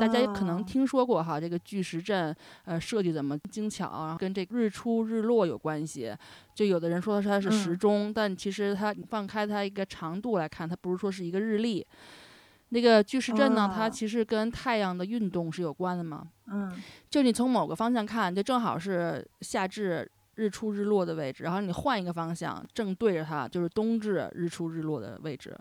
大家可能听说过哈，这个巨石阵，呃，设计怎么精巧，跟这日出日落有关系。就有的人说它是时钟，但其实它放开它一个长度来看，它不是说是一个日历。那个巨石阵呢，它其实跟太阳的运动是有关的嘛。嗯，就你从某个方向看，就正好是夏至。日出日落的位置，然后你换一个方向，正对着它，就是冬至日出日落的位置。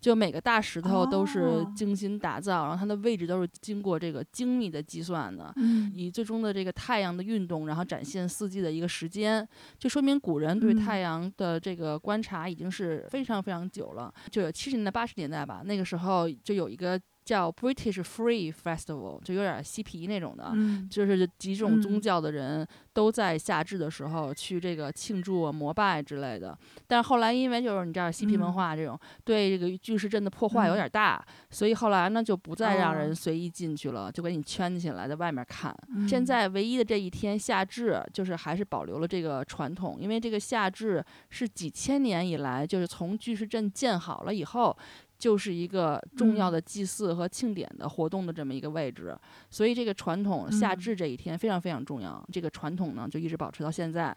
就每个大石头都是精心打造，然后它的位置都是经过这个精密的计算的，以最终的这个太阳的运动，然后展现四季的一个时间，就说明古人对太阳的这个观察已经是非常非常久了。就有七十年代、八十年代吧，那个时候就有一个。叫 British Free Festival，就有点嬉皮那种的，就是几种宗教的人都在夏至的时候去这个庆祝膜拜之类的。但是后来因为就是你知道嬉皮文化这种对这个巨石阵的破坏有点大，所以后来呢就不再让人随意进去了，就给你圈起来在外面看。现在唯一的这一天夏至，就是还是保留了这个传统，因为这个夏至是几千年以来，就是从巨石阵建好了以后。就是一个重要的祭祀和庆典的活动的这么一个位置，所以这个传统夏至这一天非常非常重要。这个传统呢就一直保持到现在。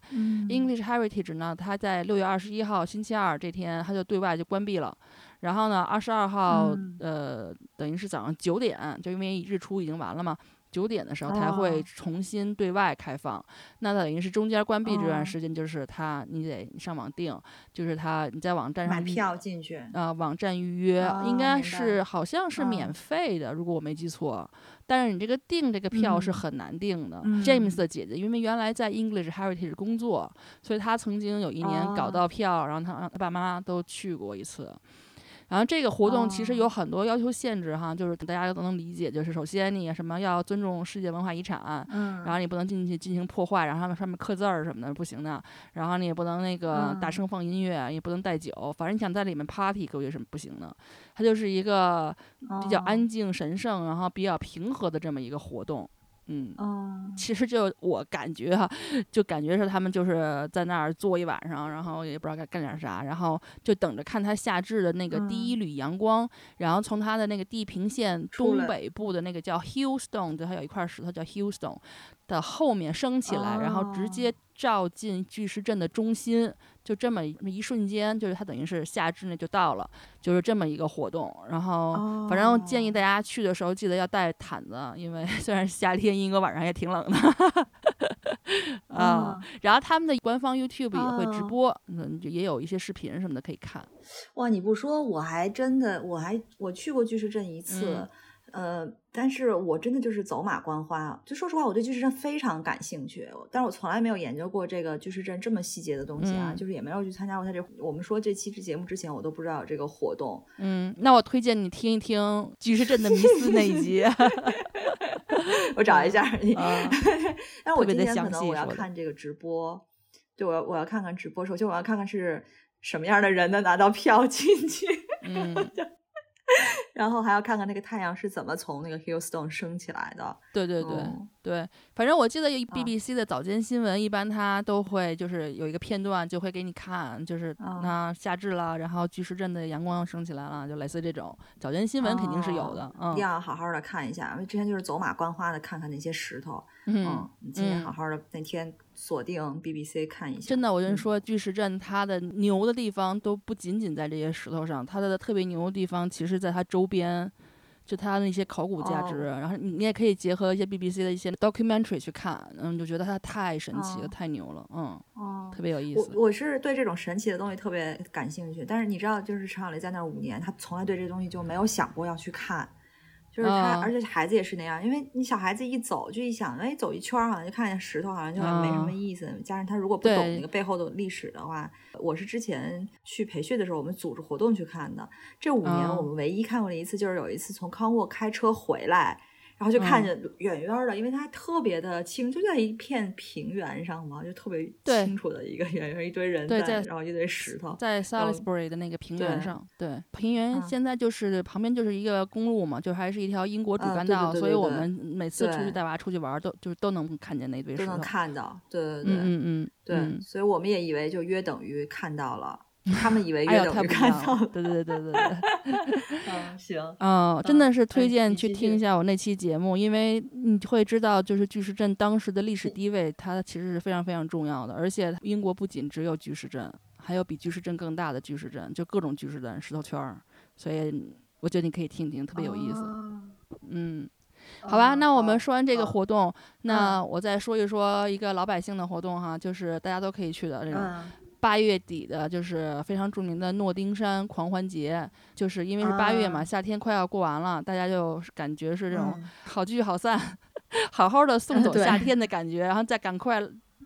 English Heritage 呢，它在六月二十一号星期二这天，它就对外就关闭了。然后呢，二十二号呃，等于是早上九点，就因为日出已经完了嘛。九点的时候才会重新对外开放，那等于是中间关闭这段时间，就是他你得上网订，就是他你在网站上买票进去啊，网站预约应该是好像是免费的，如果我没记错。但是你这个订这个票是很难订的。James 的姐姐因为原来在 English Heritage 工作，所以她曾经有一年搞到票，然后她她爸妈都去过一次。然后这个活动其实有很多要求限制哈，就是大家都能理解，就是首先你什么要尊重世界文化遗产，嗯，然后你不能进去进行破坏，然后上面刻字儿什么的不行的，然后你也不能那个大声放音乐，也不能带酒，反正你想在里面 party 可也是不行的。它就是一个比较安静、神圣，然后比较平和的这么一个活动。嗯，其实就我感觉哈，就感觉是他们就是在那儿坐一晚上，然后也不知道该干点啥，然后就等着看它夏至的那个第一缕阳光，然后从它的那个地平线东北部的那个叫 Hillstone，就它有一块石头叫 Hillstone。的后面升起来，然后直接照进巨石阵的中心，就这么一瞬间，就是它等于是夏至那就到了，就是这么一个活动。然后，反正建议大家去的时候记得要带毯子，因为 *laughs* 虽然夏天，英国晚上也挺冷的。*laughs* 啊，然后他们的官方 YouTube 也会直播，嗯，也有一些视频什么的可以看。哇，你不说我还真的，我还我去过巨石阵一次。呃，但是我真的就是走马观花。就说实话，我对巨石阵非常感兴趣，但是我从来没有研究过这个巨石阵这么细节的东西啊，就是也没有去参加过他这。我们说这期节目之前，我都不知道有这个活动。嗯，那我推荐你听一听巨石阵的迷思那一集。*laughs* 我找一下你。*laughs* 但我今天可能我要看这个直播，对我我要看看直播。首先我要看看是。什么样的人能拿到票进去。嗯。*laughs* 然后还要看看那个太阳是怎么从那个 Hillstone 升起来的。对对对对，反正我记得 BBC 的早间新闻一般它都会就是有一个片段就会给你看，就是那夏至了，然后巨石阵的阳光升起来了，就类似这种早间新闻肯定是有的。嗯，一定要好好的看一下，因为之前就是走马观花的看看那些石头。嗯，你今天好好的那天锁定 BBC 看一下。真的，我跟你说，巨石阵它的牛的地方都不仅仅在这些石头上，它的特别牛的地方其实在它周边，就它的那些考古价值。然后你你也可以结合一些 BBC 的一些 documentary 去看，嗯，就觉得它太神奇了，太牛了，嗯，哦，特别有意思。我我是对这种神奇的东西特别感兴趣，但是你知道，就是陈小雷在那五年，他从来对这东西就没有想过要去看。就是他，而且孩子也是那样，因为你小孩子一走就一想，哎，走一圈好像就看见石头，好像就没什么意思。加上他如果不懂那个背后的历史的话，我是之前去培训的时候，我们组织活动去看的。这五年我们唯一看过的一次，就是有一次从康沃开车回来。然后就看见远远的，因为它特别的清，就在一片平原上嘛，就特别清楚的一个远远一堆人在，然后一堆石头，在 Salisbury 的那个平原上，对，平原现在就是旁边就是一个公路嘛，就还是一条英国主干道，所以我们每次出去带娃出去玩，都就是都能看见那堆石头，都能看到，对对对，嗯嗯对，所以我们也以为就约等于看到了。他们以为约等于看到，*laughs* 对对对对对。*laughs* 嗯，行。*laughs* 嗯，真的是推荐去听一下我那期节目，因为你会知道，就是巨石阵当时的历史地位，它其实是非常非常重要的。而且英国不仅只有巨石阵，还有比巨石阵更大的巨石阵，就各种巨石阵、石头圈儿。所以我觉得你可以听听，特别有意思。嗯，好吧，那我们说完这个活动，那我再说一说一个老百姓的活动哈，就是大家都可以去的这种。八月底的，就是非常著名的诺丁山狂欢节，就是因为是八月嘛，夏天快要过完了，大家就感觉是这种好聚好散，*laughs* 好好的送走夏天的感觉，然后再赶快。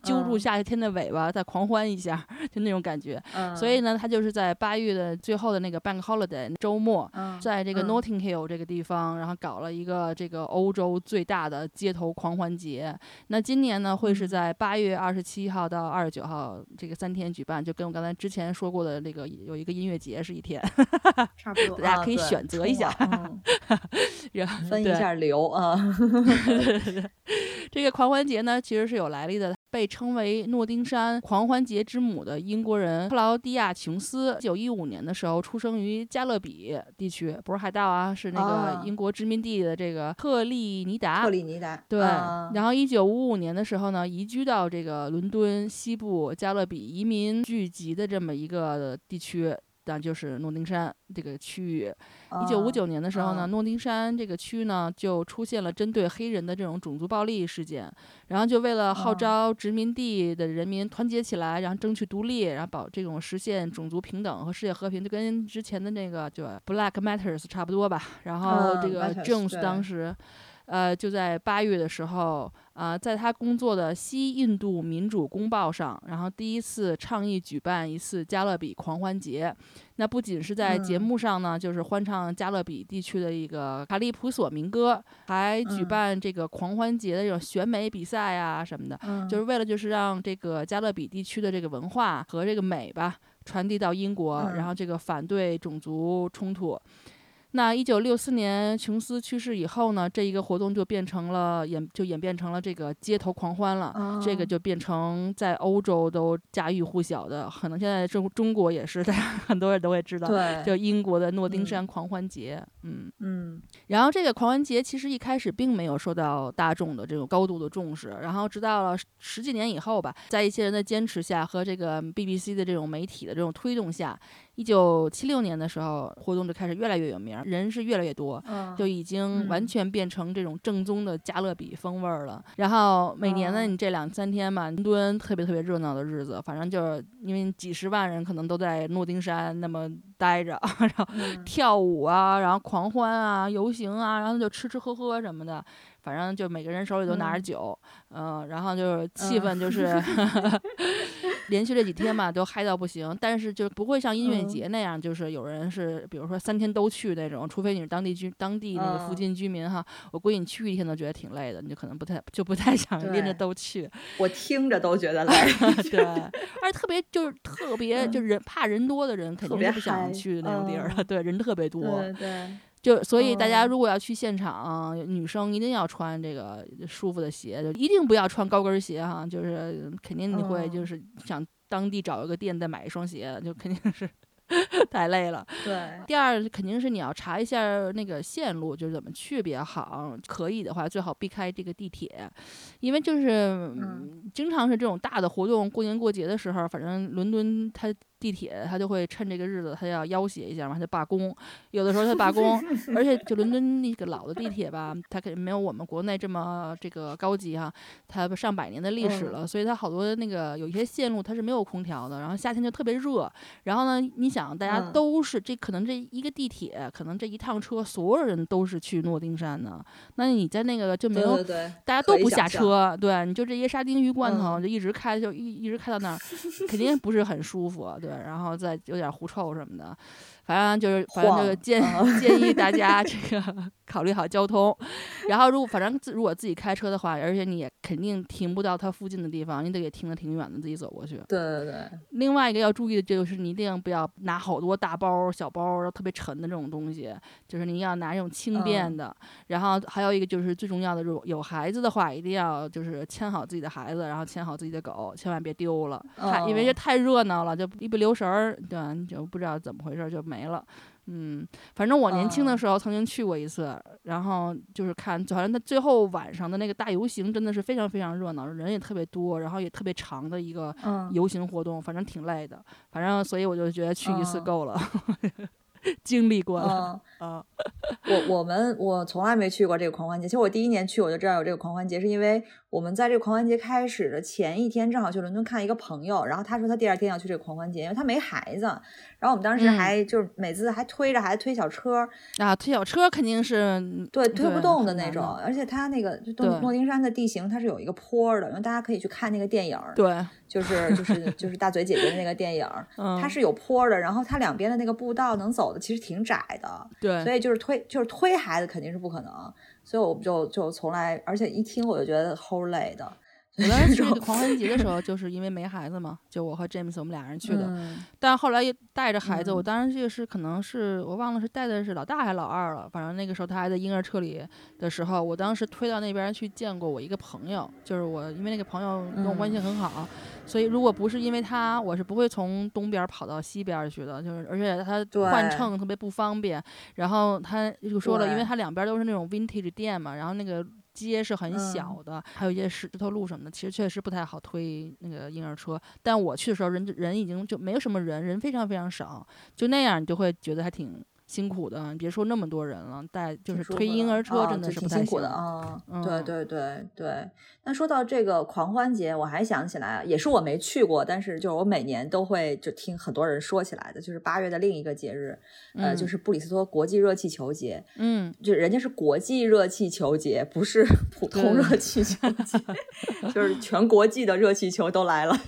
揪住夏天的尾巴，再狂欢一下，*laughs* 就那种感觉。所以呢，他就是在八月的最后的那个 Bank Holiday 周末，在这个 Notting Hill 这个地方，然后搞了一个这个欧洲最大的街头狂欢节。那今年呢，会是在八月二十七号到二十九号这个三天举办，就跟我刚才之前说过的那个有一个音乐节是一天，*laughs* *laughs* 差不多，大家可以选择一下，然后分一下流啊。这个狂欢节呢，其实是有来历的。被称为诺丁山狂欢节之母的英国人克劳迪亚·琼斯，一九一五年的时候出生于加勒比地区，不是海盗啊，是那个英国殖民地的这个特立尼达。特立尼达。对。然后一九五五年的时候呢，移居到这个伦敦西部加勒比移民聚集的这么一个地区。但就是诺丁山这个区域，一九五九年的时候呢，诺丁山这个区呢就出现了针对黑人的这种种族暴力事件，然后就为了号召殖民地的人民团结起来，然后争取独立，然后保这种实现种族平等和世界和平，就跟之前的那个就 Black Matters 差不多吧。然后这个 Jones 当时。呃，就在八月的时候，啊，在他工作的《西印度民主公报》上，然后第一次倡议举办一次加勒比狂欢节。那不仅是在节目上呢，就是欢唱加勒比地区的一个卡利普索民歌，还举办这个狂欢节的这种选美比赛啊什么的，就是为了就是让这个加勒比地区的这个文化和这个美吧传递到英国，然后这个反对种族冲突。那一九六四年琼斯去世以后呢，这一个活动就变成了演就演变成了这个街头狂欢了。这个就变成在欧洲都家喻户晓的，可能现在中中国也是，大家很多人都会知道。对，就英国的诺丁山狂欢节。嗯嗯。然后这个狂欢节其实一开始并没有受到大众的这种高度的重视，然后直到了十几年以后吧，在一些人的坚持下和这个 BBC 的这种媒体的这种推动下。一九七六年的时候，活动就开始越来越有名，人是越来越多，就已经完全变成这种正宗的加勒比风味儿了。然后每年呢，你这两三天嘛，伦敦特别特别热闹的日子，反正就是因为几十万人可能都在诺丁山那么待着，*laughs* 然后跳舞啊，然后狂欢啊，游行啊，然后就吃吃喝喝什么的，反正就每个人手里都拿着酒，嗯，然后就是气氛就 *laughs* 是。*laughs* 连续这几天嘛，都嗨到不行。但是就不会像音乐节那样，就是有人是，比如说三天都去那种，除非你是当地居、当地那个附近居民哈。我估计你去一天都觉得挺累的，你就可能不太就不太想连着都去。*laughs* 我听着都觉得累。对，而且特别就是特别就人怕人多的人，肯定是不想去那种地儿的。对，人特别多。对。就所以大家如果要去现场，女生一定要穿这个舒服的鞋，就一定不要穿高跟鞋哈。就是肯定你会就是想当地找一个店再买一双鞋，就肯定是 *laughs* 太累了。对。第二肯定是你要查一下那个线路，就是怎么去比较好。可以的话，最好避开这个地铁，因为就是经常是这种大的活动，过年过节的时候，反正伦敦它。地铁他就会趁这个日子，他要要挟一下嘛，他就罢工。有的时候他罢工，而且就伦敦那个老的地铁吧，它肯定没有我们国内这么这个高级哈。它上百年的历史了，所以它好多那个有一些线路它是没有空调的。然后夏天就特别热。然后呢，你想大家都是这可能这一个地铁，可能这一趟车所有人都是去诺丁山的。那你在那个就没有，大家都不下车，对，你就这些沙丁鱼罐头就一直开，就一一直开到那儿，*laughs* 肯定不是很舒服。对。对，然后再有点狐臭什么的，反正就是，反正就是建建议大家 *laughs* 这个考虑好交通。然后如果反正自如果自己开车的话，而且你也肯定停不到它附近的地方，你得给停的挺远的，自己走过去。对对对。另外一个要注意的就是，你一定不要拿好多大包小包，特别沉的这种东西，就是你要拿这种轻便的。然后还有一个就是最重要的，如有孩子的话，一定要就是牵好自己的孩子，然后牵好自己的狗，千万别丢了。太因为这太热闹了，就一不留神儿，对，你就不知道怎么回事就没了。嗯，反正我年轻的时候曾经去过一次，然后就是看，反正他最后晚上的那个大游行真的是非常非常热闹，人也特别多，然后也特别长的一个游行活动，反正挺累的，反正所以我就觉得去一次够了。*laughs* 经历过了啊！我我们我从来没去过这个狂欢节。其实我第一年去我就知道有这个狂欢节，是因为我们在这个狂欢节开始的前一天正好去伦敦看一个朋友，然后他说他第二天要去这个狂欢节，因为他没孩子。然后我们当时还就是每次还推着孩子推小车啊，推小车肯定是对推不动的那种，而且他那个就诺丁山的地形它是有一个坡的，因为大家可以去看那个电影，对，就是就是就是大嘴姐姐的那个电影，它是有坡的，然后它两边的那个步道能走的其实挺窄的，对，所以就是推就是推孩子肯定是不可能，所以我就就从来，而且一听我就觉得齁累的。我当时去狂欢节的时候，就是因为没孩子嘛，就我和 James 我们俩人去的。但后来又带着孩子，我当时这个是可能是我忘了是带的是老大还是老二了。反正那个时候他还在婴儿车里的时候，我当时推到那边去见过我一个朋友，就是我因为那个朋友跟我关系很好，所以如果不是因为他，我是不会从东边跑到西边去的。就是而且他换乘特别不方便。然后他就说了，因为他两边都是那种 vintage 店嘛，然后那个。街是很小的，还有一些石头路什么的，其实确实不太好推那个婴儿车。但我去的时候，人人已经就没有什么人，人非常非常少，就那样你就会觉得还挺。辛苦的，你别说那么多人了，带就是推婴儿车真的是挺辛苦的啊。对对对对。那说到这个狂欢节，我还想起来，也是我没去过，但是就是我每年都会就听很多人说起来的，就是八月的另一个节日，呃，就是布里斯托国际热气球节。嗯，就人家是国际热气球节，不是 *laughs* 普通热气球节，*laughs* 就是全国际的热气球都来了。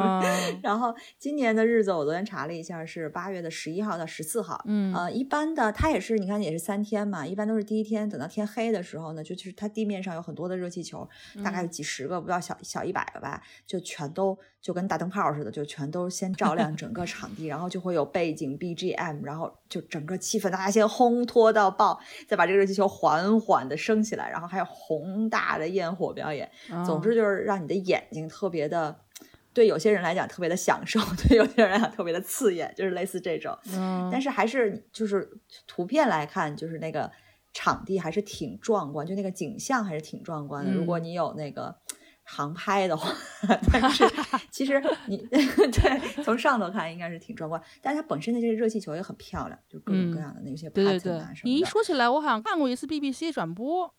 *laughs* 然后今年的日子我昨天查了一下，是八月的十一号到十四号。嗯，呃一。一般的，它也是，你看也是三天嘛。一般都是第一天，等到天黑的时候呢，就其实它地面上有很多的热气球，大概有几十个，不到小小一百个吧，就全都就跟大灯泡似的，就全都先照亮整个场地，然后就会有背景 BGM，然后就整个气氛大家先烘托到爆，再把这个热气球缓缓的升起来，然后还有宏大的焰火表演。总之就是让你的眼睛特别的。对有些人来讲特别的享受，*laughs* 对有些人来讲特别的刺眼，就是类似这种。嗯，但是还是就是图片来看，就是那个场地还是挺壮观，就那个景象还是挺壮观的。如果你有那个航拍的话，*laughs* 但是其实你 *laughs* 对从上头看应该是挺壮观，但是它本身的这个热气球也很漂亮，就各种各样的那些对对对，你一说起来，我好像看过一次 BBC 转播。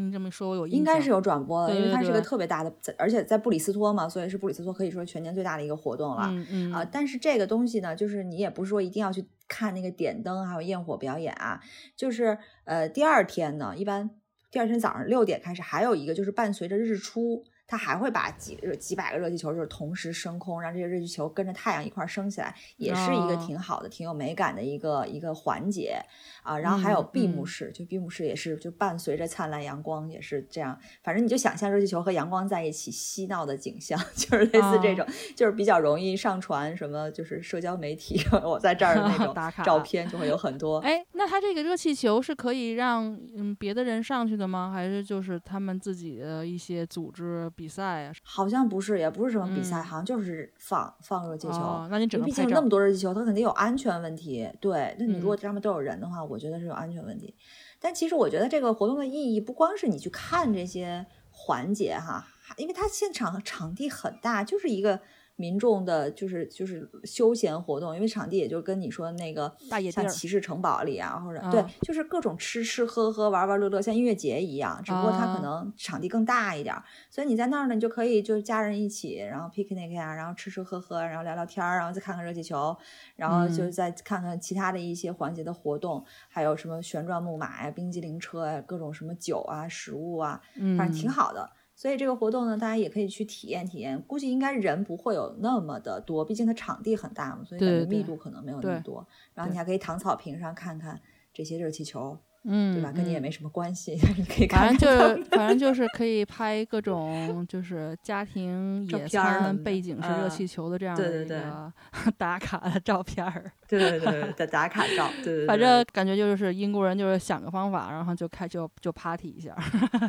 你这么说，我有应该是有转播的，因为它是个特别大的，而且在布里斯托嘛，所以是布里斯托可以说全年最大的一个活动了。嗯嗯啊，但是这个东西呢，就是你也不是说一定要去看那个点灯还有焰火表演啊，就是呃第二天呢，一般第二天早上六点开始，还有一个就是伴随着日出，它还会把几几百个热气球就是同时升空，让这些热气球跟着太阳一块升起来，也是一个挺好的、挺有美感的一个一个环节啊。然后还有闭幕式，就闭幕式也是就伴随着灿烂阳光，也是这样。反正你就想象热气球和阳光在一起嬉闹的景象，*laughs* 就是类似这种，就是比较容易上传什么，就是社交媒体 *laughs* 我在这儿的那种 *laughs* 照片就会有很多。哎，那它这个热气球是可以让嗯别的人上去的吗？还是就是他们自己的一些组织？比赛啊，好像不是，也不是什么比赛，好像就是放放热气球。那你只能毕竟那么多热气球，它肯定有安全问题。对，那你如果上面都有人的话，我觉得是有安全问题。但其实我觉得这个活动的意义不光是你去看这些环节哈，因为它现场场地很大，就是一个。民众的就是就是休闲活动，因为场地也就跟你说那个像骑士城堡里啊，或者对，就是各种吃吃喝喝、玩玩乐乐，像音乐节一样，只不过它可能场地更大一点。所以你在那儿呢，你就可以就是家人一起，然后 picnic 啊，然后吃吃喝喝，然后聊聊天儿，然后再看看热气球，然后就再看看其他的一些环节的活动，还有什么旋转木马呀、冰激凌车呀、各种什么酒啊、食物啊，反正挺好的。所以这个活动呢，大家也可以去体验体验。估计应该人不会有那么的多，毕竟它场地很大嘛，所以感觉密度可能没有那么多。然后你还可以躺草坪上看看这些热气球。嗯，对吧？跟你也没什么关系，*laughs* 你可以反正就是反正就是可以拍各种就是家庭 *laughs* 野餐，背景是热气球的这样的一个 *laughs* 打卡的照片儿。对对对，的打卡照。对对。反正感觉就是英国人就是想个方法，然后就开就就 party 一下，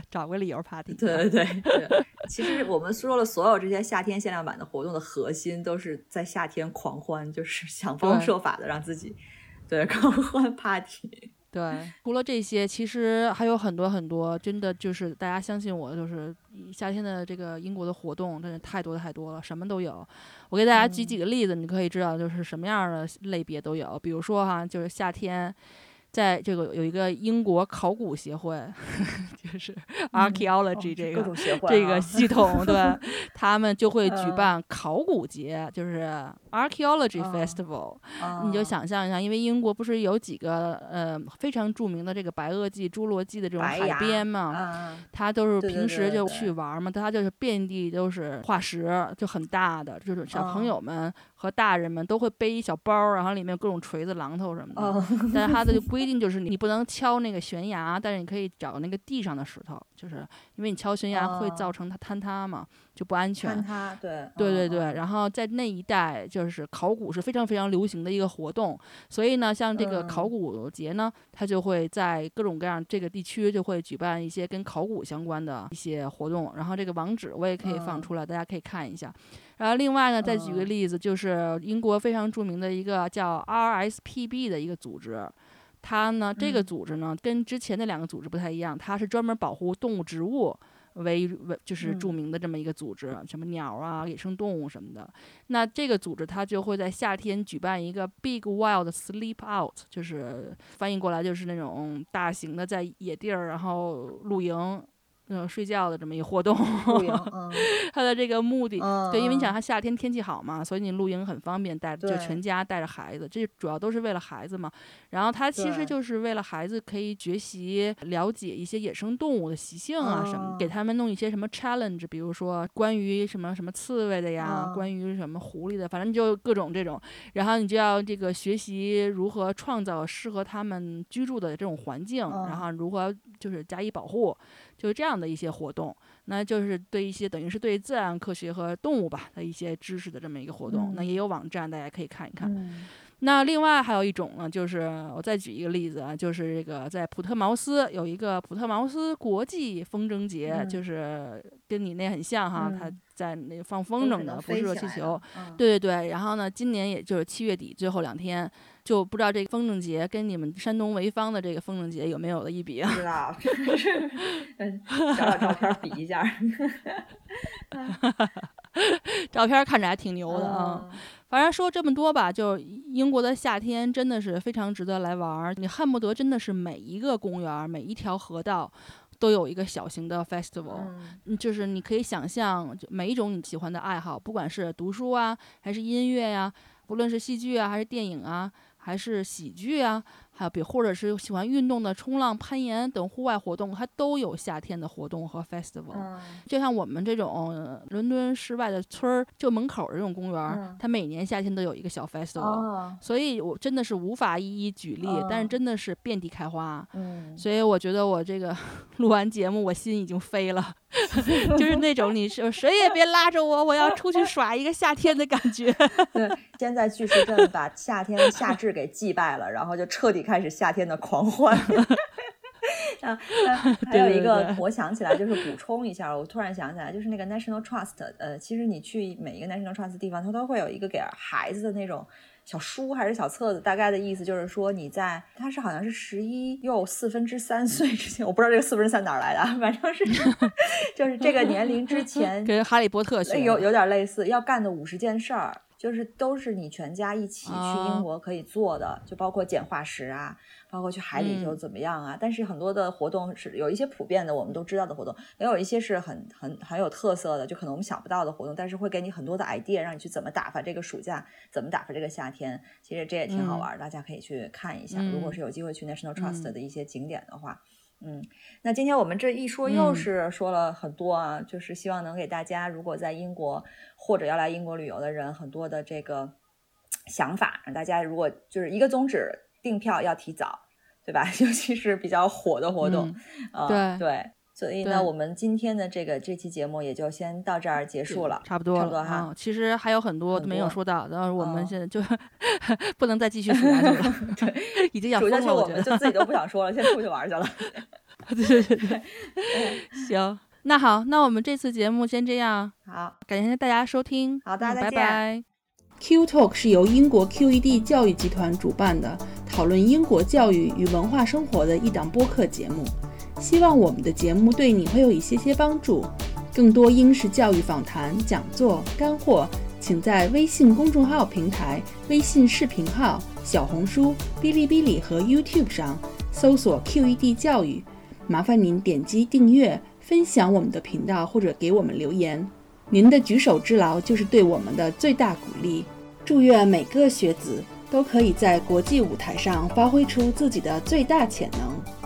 找个理由 party。对对对。其实我们说了所有这些夏天限量版的活动的核心，都是在夏天狂欢，就是想方设法的让自己对狂欢 party。对，*laughs* 除了这些，其实还有很多很多，真的就是大家相信我，就是夏天的这个英国的活动真的太多太多了，什么都有。我给大家举几个例子，你可以知道就是什么样的类别都有。比如说哈，就是夏天。在这个有一个英国考古协会，*laughs* 就是 archaeology 这个这个系统，对，*laughs* 他们就会举办考古节，就是 archaeology festival。你就想象一下，因为英国不是有几个呃非常著名的这个白垩纪、侏罗纪的这种海边嘛，他都是平时就去玩嘛，他就是遍地都是化石，就很大的，就是小朋友们和大人们都会背一小包，然后里面各种锤子、榔头什么的，但是他的 *laughs* 规。一定就是你不能敲那个悬崖，但是你可以找那个地上的石头，就是因为你敲悬崖会造成它坍塌嘛，就不安全。对，对对对。然后在那一带，就是考古是非常非常流行的一个活动，所以呢，像这个考古节呢，它就会在各种各样这个地区就会举办一些跟考古相关的一些活动。然后这个网址我也可以放出来，大家可以看一下。然后另外呢，再举个例子，就是英国非常著名的一个叫 RSPB 的一个组织。它呢，这个组织呢，跟之前的两个组织不太一样，它是专门保护动物、植物为为就是著名的这么一个组织，什么鸟啊、野生动物什么的。那这个组织它就会在夏天举办一个 Big Wild Sleep Out，就是翻译过来就是那种大型的在野地儿然后露营。嗯，睡觉的这么一活动，*laughs* *laughs* 它的这个目的，对，因为你想，它夏天天气好嘛，所以你露营很方便，带就全家带着孩子，这主要都是为了孩子嘛。然后它其实就是为了孩子可以学习了解一些野生动物的习性啊什么，给他们弄一些什么 challenge，比如说关于什么什么刺猬的呀，关于什么狐狸的，反正就各种这种。然后你就要这个学习如何创造适合他们居住的这种环境，然后如何就是加以保护。就是这样的一些活动，那就是对一些等于是对自然科学和动物吧的一些知识的这么一个活动。那也有网站，大家可以看一看。那另外还有一种呢，就是我再举一个例子啊，就是这个在普特茅斯有一个普特茅斯国际风筝节，就是跟你那很像哈，它在那放风筝的，不是热气球。对对对，然后呢，今年也就是七月底最后两天。就不知道这个风筝节跟你们山东潍坊的这个风筝节有没有的一比啊？*laughs* 不知道，嗯，*laughs* 找找照片比一下。*laughs* 照片看着还挺牛的啊。反正说这么多吧，就英国的夏天真的是非常值得来玩儿。你恨不得真的是每一个公园、每一条河道都有一个小型的 festival。嗯，就是你可以想象，每一种你喜欢的爱好，不管是读书啊，还是音乐呀，不论是戏剧啊，还是电影啊。还是喜剧啊，还有比或者是喜欢运动的冲浪、攀岩等户外活动，它都有夏天的活动和 festival。就像我们这种伦敦室外的村儿，就门口这种公园，它每年夏天都有一个小 festival。所以我真的是无法一一举例，但是真的是遍地开花。嗯，所以我觉得我这个 *laughs* 录完节目，我心已经飞了，*laughs* 就是那种你是谁也别拉着我，我要出去耍一个夏天的感觉。*laughs* 对，先在巨石阵把夏天夏至给祭拜了，然后就彻底。开始夏天的狂欢，*laughs* 啊，还有一个我想起来就是补充一下，我突然想起来就是那个 National Trust，呃，其实你去每一个 National Trust 地方，它都会有一个给孩子的那种小书还是小册子，大概的意思就是说你在他是好像是十一又四分之三岁之前，我不知道这个四分之三哪来的，反正是就是这个年龄之前，*laughs* 跟哈利波特有有点类似，要干的五十件事儿。就是都是你全家一起去英国可以做的，就包括捡化石啊，包括去海里头怎么样啊。但是很多的活动是有一些普遍的，我们都知道的活动，也有一些是很很很有特色的，就可能我们想不到的活动，但是会给你很多的 idea，让你去怎么打发这个暑假，怎么打发这个夏天。其实这也挺好玩，大家可以去看一下。如果是有机会去 National Trust 的一些景点的话。嗯，那今天我们这一说又是说了很多啊，就是希望能给大家，如果在英国或者要来英国旅游的人，很多的这个想法，让大家如果就是一个宗旨，订票要提早，对吧？*laughs* 尤其是比较火的活动，啊，对。对，所以呢，我们今天的这个这期节目也就先到这儿结束了，差不多，差不多哈。其实还有很多没有说到，然后我们现在就 *laughs* 不能再继续数下去了，*laughs* 对，*laughs* 已经要疯了，我们就自己都不想说了，先出去玩去了。对对对，行，那好，那我们这次节目先这样。好，感谢大家收听。好的，拜拜。Q Talk 是由英国 QED 教育集团主办的，讨论英国教育与文化生活的一档播客节目。希望我们的节目对你会有一些些帮助。更多英式教育访谈、讲座、干货，请在微信公众号平台、微信视频号、小红书、哔哩哔哩和 YouTube 上搜索 QED 教育。麻烦您点击订阅、分享我们的频道，或者给我们留言。您的举手之劳就是对我们的最大鼓励。祝愿每个学子都可以在国际舞台上发挥出自己的最大潜能。